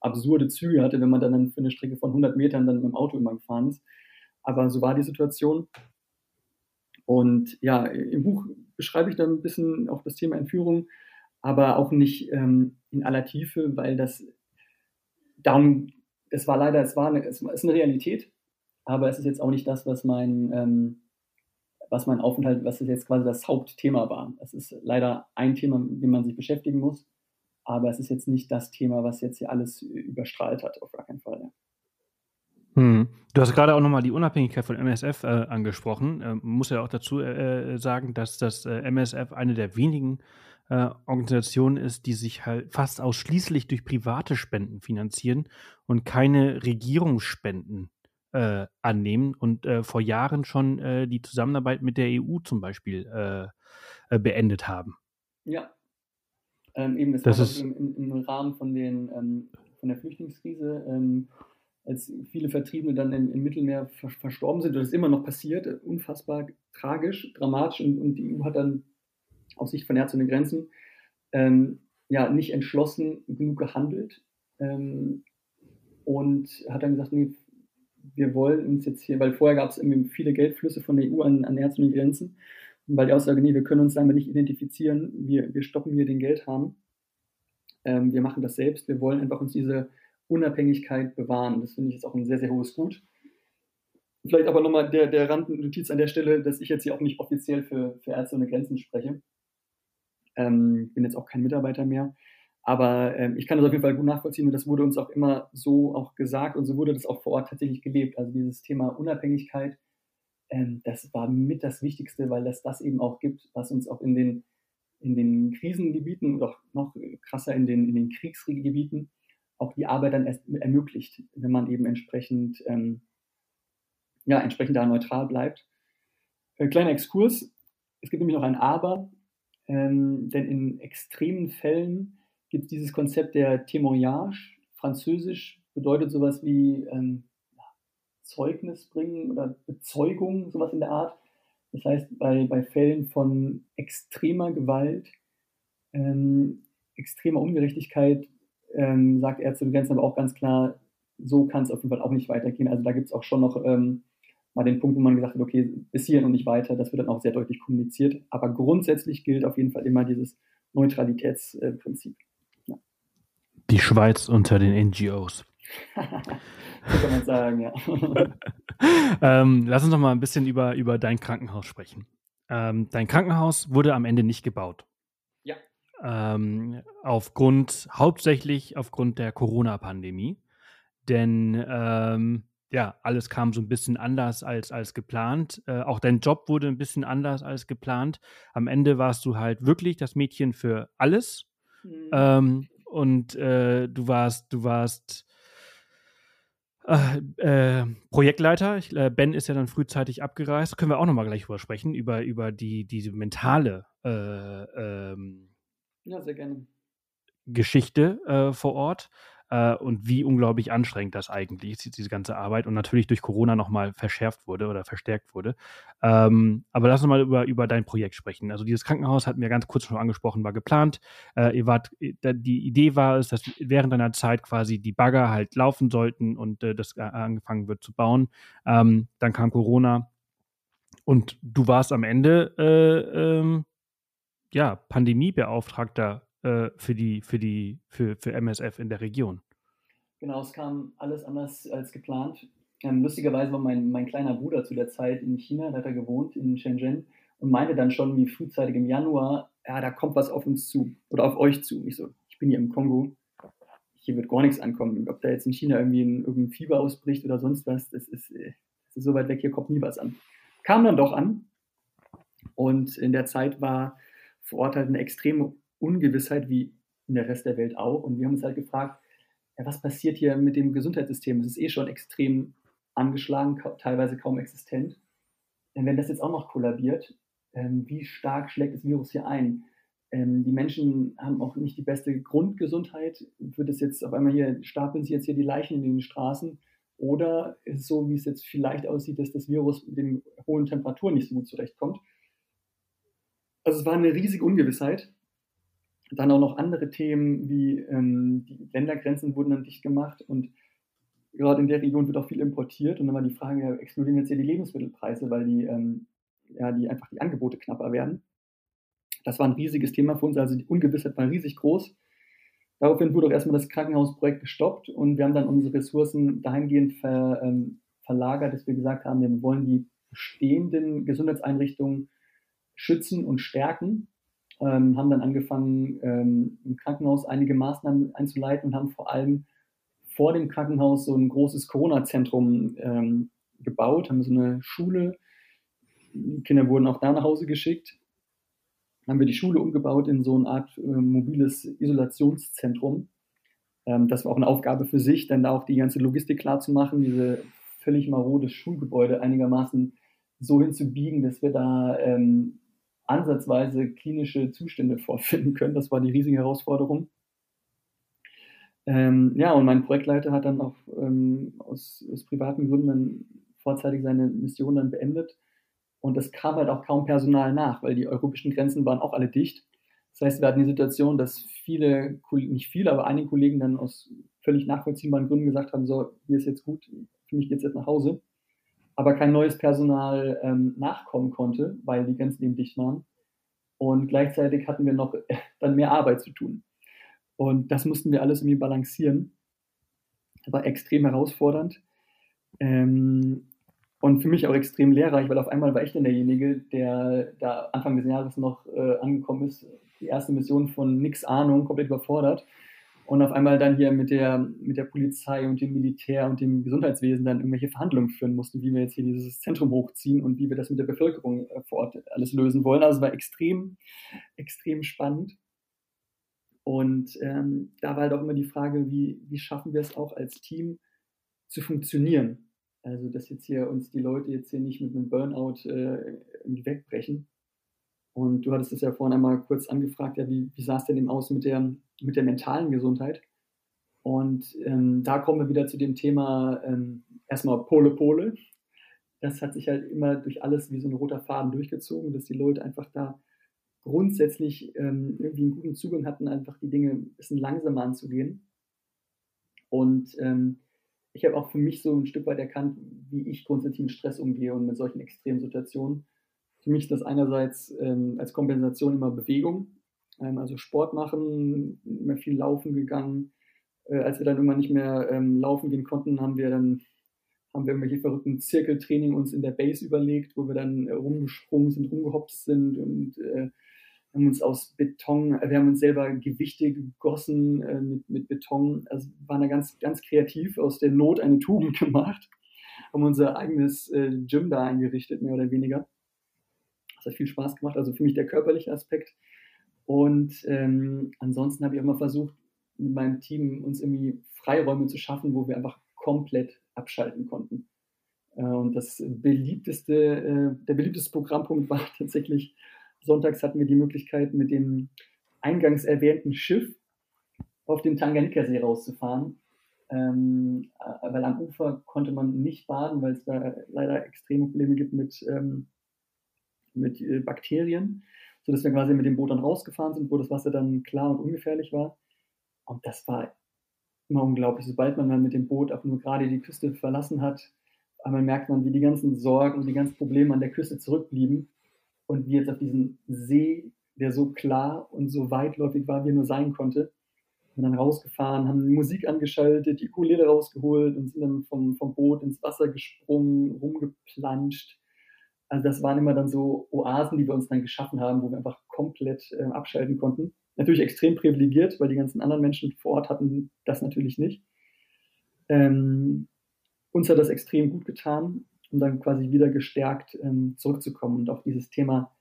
absurde Züge hatte, wenn man dann für eine Strecke von 100 Metern dann mit dem Auto immer gefahren ist. Aber so war die Situation. Und ja, im Buch beschreibe ich dann ein bisschen auch das Thema Entführung, aber auch nicht ähm, in aller Tiefe, weil das darum, es war leider, es war eine, es ist eine Realität, aber es ist jetzt auch nicht das, was mein, ähm, was mein Aufenthalt, was jetzt quasi das Hauptthema war. Es ist leider ein Thema, mit dem man sich beschäftigen muss, aber es ist jetzt nicht das Thema, was jetzt hier alles überstrahlt hat, auf gar keinen Fall. Hm. Du hast gerade auch nochmal die Unabhängigkeit von MSF äh, angesprochen. Ähm, muss ja auch dazu äh, sagen, dass das äh, MSF eine der wenigen äh, Organisationen ist, die sich halt fast ausschließlich durch private Spenden finanzieren und keine Regierungsspenden äh, annehmen und äh, vor Jahren schon die Zusammenarbeit mit der EU zum Beispiel beendet haben. Ja. Ähm, eben, das, das war ist im, im, Rahmen von, den, ähm, von der Flüchtlingskrise. Ähm, als viele Vertriebene dann im, im Mittelmeer ver verstorben sind, und das ist immer noch passiert, unfassbar tragisch, dramatisch, und, und die EU hat dann aus Sicht von Ärzte ohne Grenzen ähm, ja, nicht entschlossen genug gehandelt ähm, und hat dann gesagt, nee, wir wollen uns jetzt hier, weil vorher gab es viele Geldflüsse von der EU an, an Ärzte ohne Grenzen, und weil die Aussage, nee, wir können uns damit nicht identifizieren, wir, wir stoppen hier den Geldhahn, ähm, wir machen das selbst, wir wollen einfach uns diese Unabhängigkeit bewahren. Das finde ich jetzt auch ein sehr, sehr hohes Gut. Vielleicht aber nochmal der, der Randnotiz an der Stelle, dass ich jetzt hier auch nicht offiziell für, für Ärzte ohne Grenzen spreche. Ähm, bin jetzt auch kein Mitarbeiter mehr. Aber ähm, ich kann das auf jeden Fall gut nachvollziehen und das wurde uns auch immer so auch gesagt und so wurde das auch vor Ort tatsächlich gelebt. Also dieses Thema Unabhängigkeit, ähm, das war mit das Wichtigste, weil das das eben auch gibt, was uns auch in den, in den Krisengebieten und auch noch krasser in den, in den Kriegsgebieten auch die Arbeit dann erst ermöglicht, wenn man eben entsprechend, ähm, ja, entsprechend da neutral bleibt. Äh, kleiner Exkurs, es gibt nämlich noch ein Aber, ähm, denn in extremen Fällen gibt es dieses Konzept der Témoignage. Französisch bedeutet sowas wie ähm, Zeugnis bringen oder Bezeugung, sowas in der Art. Das heißt, bei, bei Fällen von extremer Gewalt, ähm, extremer Ungerechtigkeit ähm, sagt Ärzte ohne Grenzen aber auch ganz klar, so kann es auf jeden Fall auch nicht weitergehen. Also da gibt es auch schon noch ähm, mal den Punkt, wo man gesagt hat, okay, bis hierhin und nicht weiter. Das wird dann auch sehr deutlich kommuniziert. Aber grundsätzlich gilt auf jeden Fall immer dieses Neutralitätsprinzip. Ja. Die Schweiz unter den NGOs. kann man sagen, ja. ähm, lass uns noch mal ein bisschen über, über dein Krankenhaus sprechen. Ähm, dein Krankenhaus wurde am Ende nicht gebaut. Ähm, aufgrund, hauptsächlich aufgrund der Corona-Pandemie. Denn ähm, ja, alles kam so ein bisschen anders als, als geplant. Äh, auch dein Job wurde ein bisschen anders als geplant. Am Ende warst du halt wirklich das Mädchen für alles. Mhm. Ähm, und äh, du warst, du warst äh, äh, Projektleiter. Ich, äh, ben ist ja dann frühzeitig abgereist. Können wir auch nochmal gleich drüber sprechen, über, über die, diese mentale äh, ähm, ja. Geschichte vor Ort äh, und wie unglaublich anstrengend das eigentlich ist, diese ganze Arbeit und natürlich durch Corona nochmal verschärft wurde oder verstärkt wurde. Ähm, aber lass uns mal über, über dein Projekt sprechen. Also dieses Krankenhaus hatten wir ganz kurz schon angesprochen, war geplant. Äh, ihr wart, äh, die Idee war es, dass während deiner Zeit quasi die Bagger halt laufen sollten und äh, das angefangen wird zu bauen. Ähm, dann kam Corona und du warst am Ende äh, ähm, ja, Pandemiebeauftragter äh, für die, für die, für, für MSF in der Region. Genau, es kam alles anders als geplant. Ähm, lustigerweise war mein, mein kleiner Bruder zu der Zeit in China, da hat er gewohnt, in Shenzhen, und meinte dann schon wie frühzeitig im Januar, ja, da kommt was auf uns zu oder auf euch zu. Ich so, ich bin hier im Kongo, hier wird gar nichts ankommen. Ob da jetzt in China irgendwie ein, irgendein Fieber ausbricht oder sonst was, das ist, äh, das ist so weit weg, hier kommt nie was an. Kam dann doch an und in der Zeit war vor Ort halt eine extreme Ungewissheit, wie in der Rest der Welt auch. Und wir haben uns halt gefragt, ja, was passiert hier mit dem Gesundheitssystem? Es ist eh schon extrem angeschlagen, teilweise kaum existent. Denn wenn das jetzt auch noch kollabiert, ähm, wie stark schlägt das Virus hier ein? Ähm, die Menschen haben auch nicht die beste Grundgesundheit. Wird es jetzt auf einmal hier, stapeln sie jetzt hier die Leichen in den Straßen? Oder ist es so, wie es jetzt vielleicht aussieht, dass das Virus mit den hohen Temperaturen nicht so gut zurechtkommt? Also es war eine riesige Ungewissheit. Dann auch noch andere Themen wie ähm, die Ländergrenzen wurden dann dicht gemacht und gerade in der Region wird auch viel importiert und dann war die Frage, ja, explodieren jetzt hier die Lebensmittelpreise, weil die, ähm, ja, die einfach die Angebote knapper werden. Das war ein riesiges Thema für uns, also die Ungewissheit war riesig groß. Daraufhin wurde auch erstmal das Krankenhausprojekt gestoppt und wir haben dann unsere Ressourcen dahingehend ver, ähm, verlagert, dass wir gesagt haben, wir wollen die bestehenden Gesundheitseinrichtungen schützen und stärken. Ähm, haben dann angefangen, ähm, im Krankenhaus einige Maßnahmen einzuleiten und haben vor allem vor dem Krankenhaus so ein großes Corona-Zentrum ähm, gebaut, haben so eine Schule. Die Kinder wurden auch da nach Hause geschickt haben wir die Schule umgebaut in so eine Art äh, mobiles Isolationszentrum. Ähm, das war auch eine Aufgabe für sich, dann da auch die ganze Logistik klar zu machen, diese völlig marode Schulgebäude einigermaßen so hinzubiegen, dass wir da ähm, ansatzweise klinische Zustände vorfinden können. Das war die riesige Herausforderung. Ähm, ja, und mein Projektleiter hat dann auch ähm, aus, aus, privaten Gründen dann vorzeitig seine Mission dann beendet und es kam halt auch kaum Personal nach, weil die europäischen Grenzen waren auch alle dicht. Das heißt, wir hatten die Situation, dass viele, nicht viele, aber einige Kollegen dann aus völlig nachvollziehbaren Gründen gesagt haben, so, hier ist jetzt gut, für mich geht es jetzt nach Hause. Aber kein neues Personal ähm, nachkommen konnte, weil die Grenzen eben dicht waren. Und gleichzeitig hatten wir noch dann mehr Arbeit zu tun. Und das mussten wir alles irgendwie balancieren. Das war extrem herausfordernd. Ähm, und für mich auch extrem lehrreich, weil auf einmal war ich dann derjenige, der da Anfang des Jahres noch äh, angekommen ist, die erste Mission von nix Ahnung, komplett überfordert. Und auf einmal dann hier mit der, mit der Polizei und dem Militär und dem Gesundheitswesen dann irgendwelche Verhandlungen führen mussten, wie wir jetzt hier dieses Zentrum hochziehen und wie wir das mit der Bevölkerung äh, vor Ort alles lösen wollen. Also es war extrem, extrem spannend. Und ähm, da war halt auch immer die Frage, wie, wie schaffen wir es auch als Team zu funktionieren? Also, dass jetzt hier uns die Leute jetzt hier nicht mit einem Burnout äh, wegbrechen. Und du hattest es ja vorhin einmal kurz angefragt, ja, wie, wie sah es denn eben aus mit der, mit der mentalen Gesundheit? Und ähm, da kommen wir wieder zu dem Thema ähm, erstmal Pole Pole. Das hat sich halt immer durch alles wie so ein roter Faden durchgezogen, dass die Leute einfach da grundsätzlich ähm, irgendwie einen guten Zugang hatten, einfach die Dinge ein bisschen langsamer anzugehen. Und ähm, ich habe auch für mich so ein Stück weit erkannt, wie ich grundsätzlich mit Stress umgehe und mit solchen extremen Situationen. Für mich ist das einerseits ähm, als Kompensation immer Bewegung, also Sport machen, immer viel laufen gegangen. Äh, als wir dann irgendwann nicht mehr ähm, laufen gehen konnten, haben wir dann haben wir irgendwelche verrückten Zirkeltraining uns in der Base überlegt, wo wir dann äh, rumgesprungen sind, rumgehopst sind und äh, haben uns aus Beton, wir haben uns selber Gewichte gegossen äh, mit, mit Beton, also waren da ganz, ganz kreativ aus der Not eine Tugend gemacht, haben unser eigenes äh, Gym da eingerichtet, mehr oder weniger. Das hat viel Spaß gemacht, also für mich der körperliche Aspekt. Und ähm, ansonsten habe ich auch mal versucht, mit meinem Team uns irgendwie Freiräume zu schaffen, wo wir einfach komplett abschalten konnten. Äh, und das beliebteste, äh, der beliebteste Programmpunkt war tatsächlich Sonntags hatten wir die Möglichkeit, mit dem eingangs erwähnten Schiff auf den Tanganika-See rauszufahren. Ähm, äh, weil am Ufer konnte man nicht baden, weil es da leider extreme Probleme gibt mit, ähm, mit äh, Bakterien, sodass wir quasi mit dem Boot dann rausgefahren sind, wo das Wasser dann klar und ungefährlich war. Und das war immer unglaublich. Sobald man dann mit dem Boot auch nur gerade die Küste verlassen hat, einmal merkt man, wie die ganzen Sorgen und die ganzen Probleme an der Küste zurückblieben und wir jetzt auf diesen See der so klar und so weitläufig war, wie er nur sein konnte. Wir sind dann rausgefahren, haben Musik angeschaltet, die Ukulele rausgeholt und sind dann vom, vom Boot ins Wasser gesprungen, rumgeplanscht. Also das waren immer dann so Oasen, die wir uns dann geschaffen haben, wo wir einfach komplett äh, abschalten konnten. Natürlich extrem privilegiert, weil die ganzen anderen Menschen vor Ort hatten das natürlich nicht. Ähm, uns hat das extrem gut getan, um dann quasi wieder gestärkt ähm, zurückzukommen und auch dieses Thema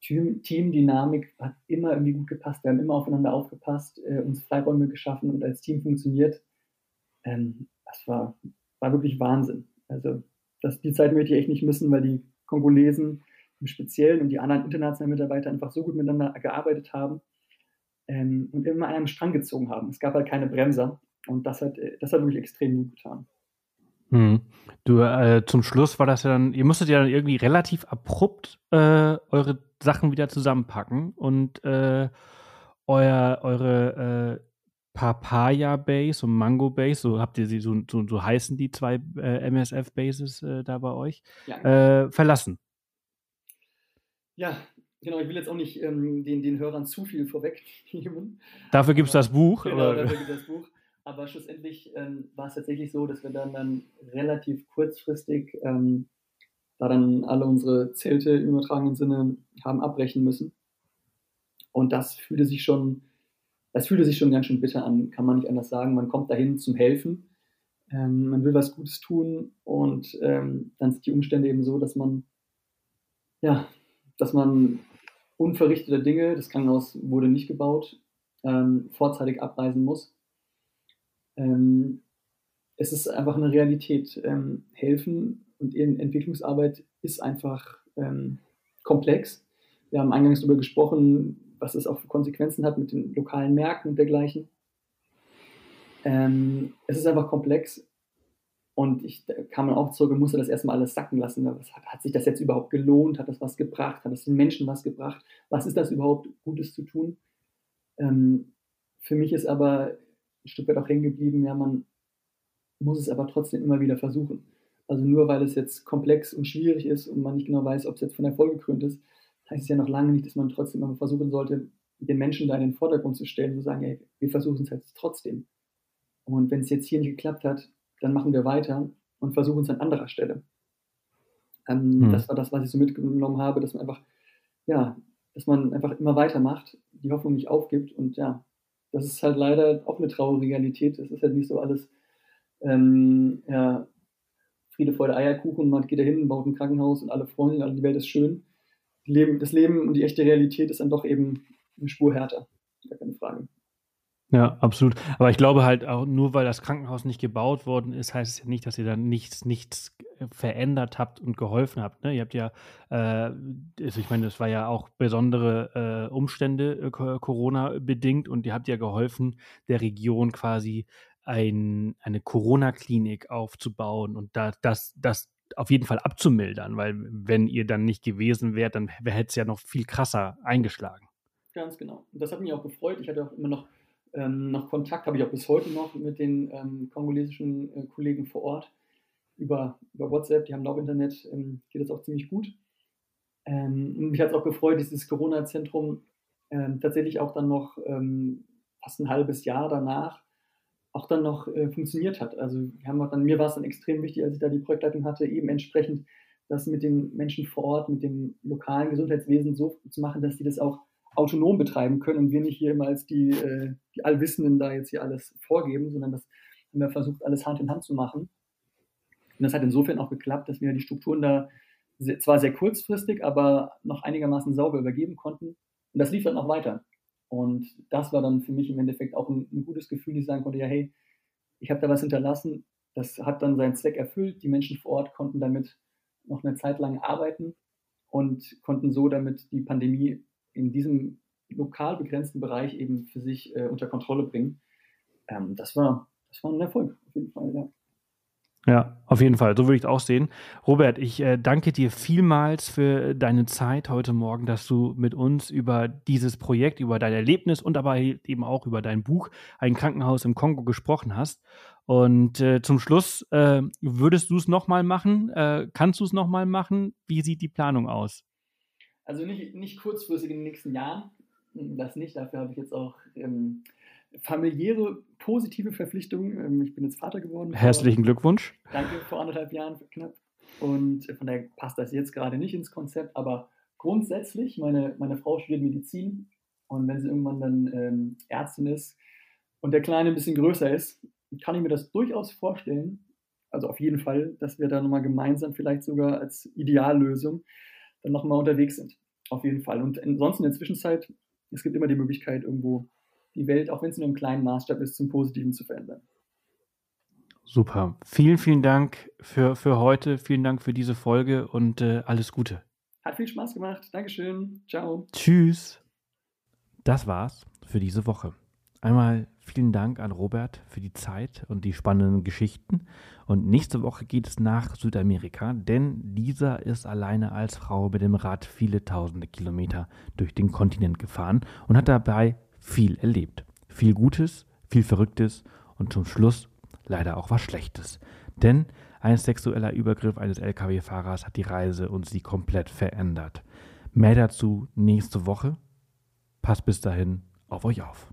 Teamdynamik hat immer irgendwie gut gepasst. Wir haben immer aufeinander aufgepasst, äh, uns Freiräume geschaffen und als Team funktioniert. Ähm, das war, war wirklich Wahnsinn. Also das, die Zeit möchte ich echt nicht missen, weil die Kongolesen im Speziellen und die anderen internationalen Mitarbeiter einfach so gut miteinander gearbeitet haben ähm, und immer an einem Strang gezogen haben. Es gab halt keine Bremser und das hat, das hat wirklich extrem gut getan. Hm. Du, äh, zum Schluss war das ja dann, ihr musstet ja dann irgendwie relativ abrupt äh, eure Sachen wieder zusammenpacken und äh, euer, eure äh, Papaya Base und Mango Base, so habt ihr sie, so, so, so heißen die zwei äh, MSF Bases äh, da bei euch, ja. verlassen. Ja, genau, ich will jetzt auch nicht ähm, den, den Hörern zu viel vorwegnehmen. Dafür gibt es das Buch. Genau, aber... dafür gibt es das Buch. Aber schlussendlich ähm, war es tatsächlich so, dass wir dann, dann relativ kurzfristig ähm, da dann alle unsere Zelte im übertragenen Sinne haben abbrechen müssen. Und das fühlte sich schon, das fühlte sich schon ganz schön bitter an, kann man nicht anders sagen. Man kommt dahin zum Helfen, ähm, man will was Gutes tun und ähm, dann sind die Umstände eben so, dass man, ja, dass man unverrichteter Dinge, das Krankenhaus wurde nicht gebaut, ähm, vorzeitig abreisen muss ähm, es ist einfach eine Realität. Ähm, helfen und Entwicklungsarbeit ist einfach ähm, komplex. Wir haben eingangs darüber gesprochen, was es auch für Konsequenzen hat mit den lokalen Märkten und dergleichen. Ähm, es ist einfach komplex und ich kam man auch zurück und musste das erstmal alles sacken lassen. Was, hat, hat, sich das jetzt überhaupt gelohnt? Hat das was gebracht? Hat das den Menschen was gebracht? Was ist das überhaupt Gutes zu tun? Ähm, für mich ist aber ein Stück weit auch hängen geblieben, ja, man muss es aber trotzdem immer wieder versuchen. Also nur weil es jetzt komplex und schwierig ist und man nicht genau weiß, ob es jetzt von Erfolg gekrönt ist, heißt es ja noch lange nicht, dass man trotzdem immer versuchen sollte, den Menschen da in den Vordergrund zu stellen und zu sagen, hey, wir versuchen es jetzt trotzdem. Und wenn es jetzt hier nicht geklappt hat, dann machen wir weiter und versuchen es an anderer Stelle. Ähm, hm. Das war das, was ich so mitgenommen habe, dass man einfach, ja, dass man einfach immer weitermacht, die Hoffnung nicht aufgibt und ja, das ist halt leider auch eine traurige Realität. Es ist halt nicht so alles, ähm, ja, Friede, Freude, Eierkuchen, man geht da hin, baut ein Krankenhaus und alle freuen sich, die Welt ist schön. Leben, das Leben und die echte Realität ist dann doch eben eine Spur härter. Gar keine Frage. Ja, absolut. Aber ich glaube halt auch, nur weil das Krankenhaus nicht gebaut worden ist, heißt es ja nicht, dass ihr dann nichts, nichts verändert habt und geholfen habt. Ne? Ihr habt ja, äh, also ich meine, das war ja auch besondere äh, Umstände äh, Corona bedingt und ihr habt ja geholfen, der Region quasi ein, eine Corona-Klinik aufzubauen und da, das, das auf jeden Fall abzumildern, weil wenn ihr dann nicht gewesen wärt, dann hätte es ja noch viel krasser eingeschlagen. Ganz genau. Und das hat mich auch gefreut. Ich hatte auch immer noch ähm, noch Kontakt, habe ich auch bis heute noch mit den ähm, kongolesischen äh, Kollegen vor Ort über, über WhatsApp, die haben auch Internet, ähm, geht das auch ziemlich gut. Ähm, und mich hat es auch gefreut, dieses Corona-Zentrum ähm, tatsächlich auch dann noch ähm, fast ein halbes Jahr danach auch dann noch äh, funktioniert hat. Also wir haben dann, mir war es dann extrem wichtig, als ich da die Projektleitung hatte, eben entsprechend das mit den Menschen vor Ort, mit dem lokalen Gesundheitswesen so zu machen, dass sie das auch autonom betreiben können und wir nicht hier immer als die, äh, die Allwissenden da jetzt hier alles vorgeben, sondern das haben wir versucht, alles Hand in Hand zu machen. Und das hat insofern auch geklappt, dass wir die Strukturen da sehr, zwar sehr kurzfristig, aber noch einigermaßen sauber übergeben konnten. Und das lief dann auch weiter. Und das war dann für mich im Endeffekt auch ein, ein gutes Gefühl, ich sagen konnte, ja, hey, ich habe da was hinterlassen, das hat dann seinen Zweck erfüllt. Die Menschen vor Ort konnten damit noch eine Zeit lang arbeiten und konnten so damit die Pandemie in diesem lokal begrenzten Bereich eben für sich äh, unter Kontrolle bringen. Ähm, das, war, das war ein Erfolg, auf jeden Fall, ja. Ja, auf jeden Fall. So würde ich es auch sehen. Robert, ich äh, danke dir vielmals für deine Zeit heute Morgen, dass du mit uns über dieses Projekt, über dein Erlebnis und aber eben auch über dein Buch Ein Krankenhaus im Kongo gesprochen hast. Und äh, zum Schluss, äh, würdest du es nochmal machen? Äh, kannst du es nochmal machen? Wie sieht die Planung aus? Also nicht, nicht kurzfristig in den nächsten Jahren, das nicht. Dafür habe ich jetzt auch ähm, familiäre positive Verpflichtungen. Ähm, ich bin jetzt Vater geworden. Herzlichen Glückwunsch. Danke, vor anderthalb Jahren knapp. Und von daher passt das jetzt gerade nicht ins Konzept, aber grundsätzlich, meine, meine Frau studiert Medizin und wenn sie irgendwann dann ähm, Ärztin ist und der Kleine ein bisschen größer ist, kann ich mir das durchaus vorstellen, also auf jeden Fall, dass wir da nochmal gemeinsam vielleicht sogar als Ideallösung dann nochmal unterwegs sind. Auf jeden Fall. Und ansonsten in der Zwischenzeit, es gibt immer die Möglichkeit, irgendwo die Welt, auch wenn es nur im kleinen Maßstab ist, zum Positiven zu verändern. Super. Vielen, vielen Dank für, für heute. Vielen Dank für diese Folge und äh, alles Gute. Hat viel Spaß gemacht. Dankeschön. Ciao. Tschüss. Das war's für diese Woche. Einmal vielen Dank an Robert für die Zeit und die spannenden Geschichten. Und nächste Woche geht es nach Südamerika, denn dieser ist alleine als Frau mit dem Rad viele tausende Kilometer durch den Kontinent gefahren und hat dabei viel erlebt. Viel Gutes, viel Verrücktes und zum Schluss leider auch was Schlechtes. Denn ein sexueller Übergriff eines Lkw-Fahrers hat die Reise und sie komplett verändert. Mehr dazu nächste Woche. Passt bis dahin auf euch auf.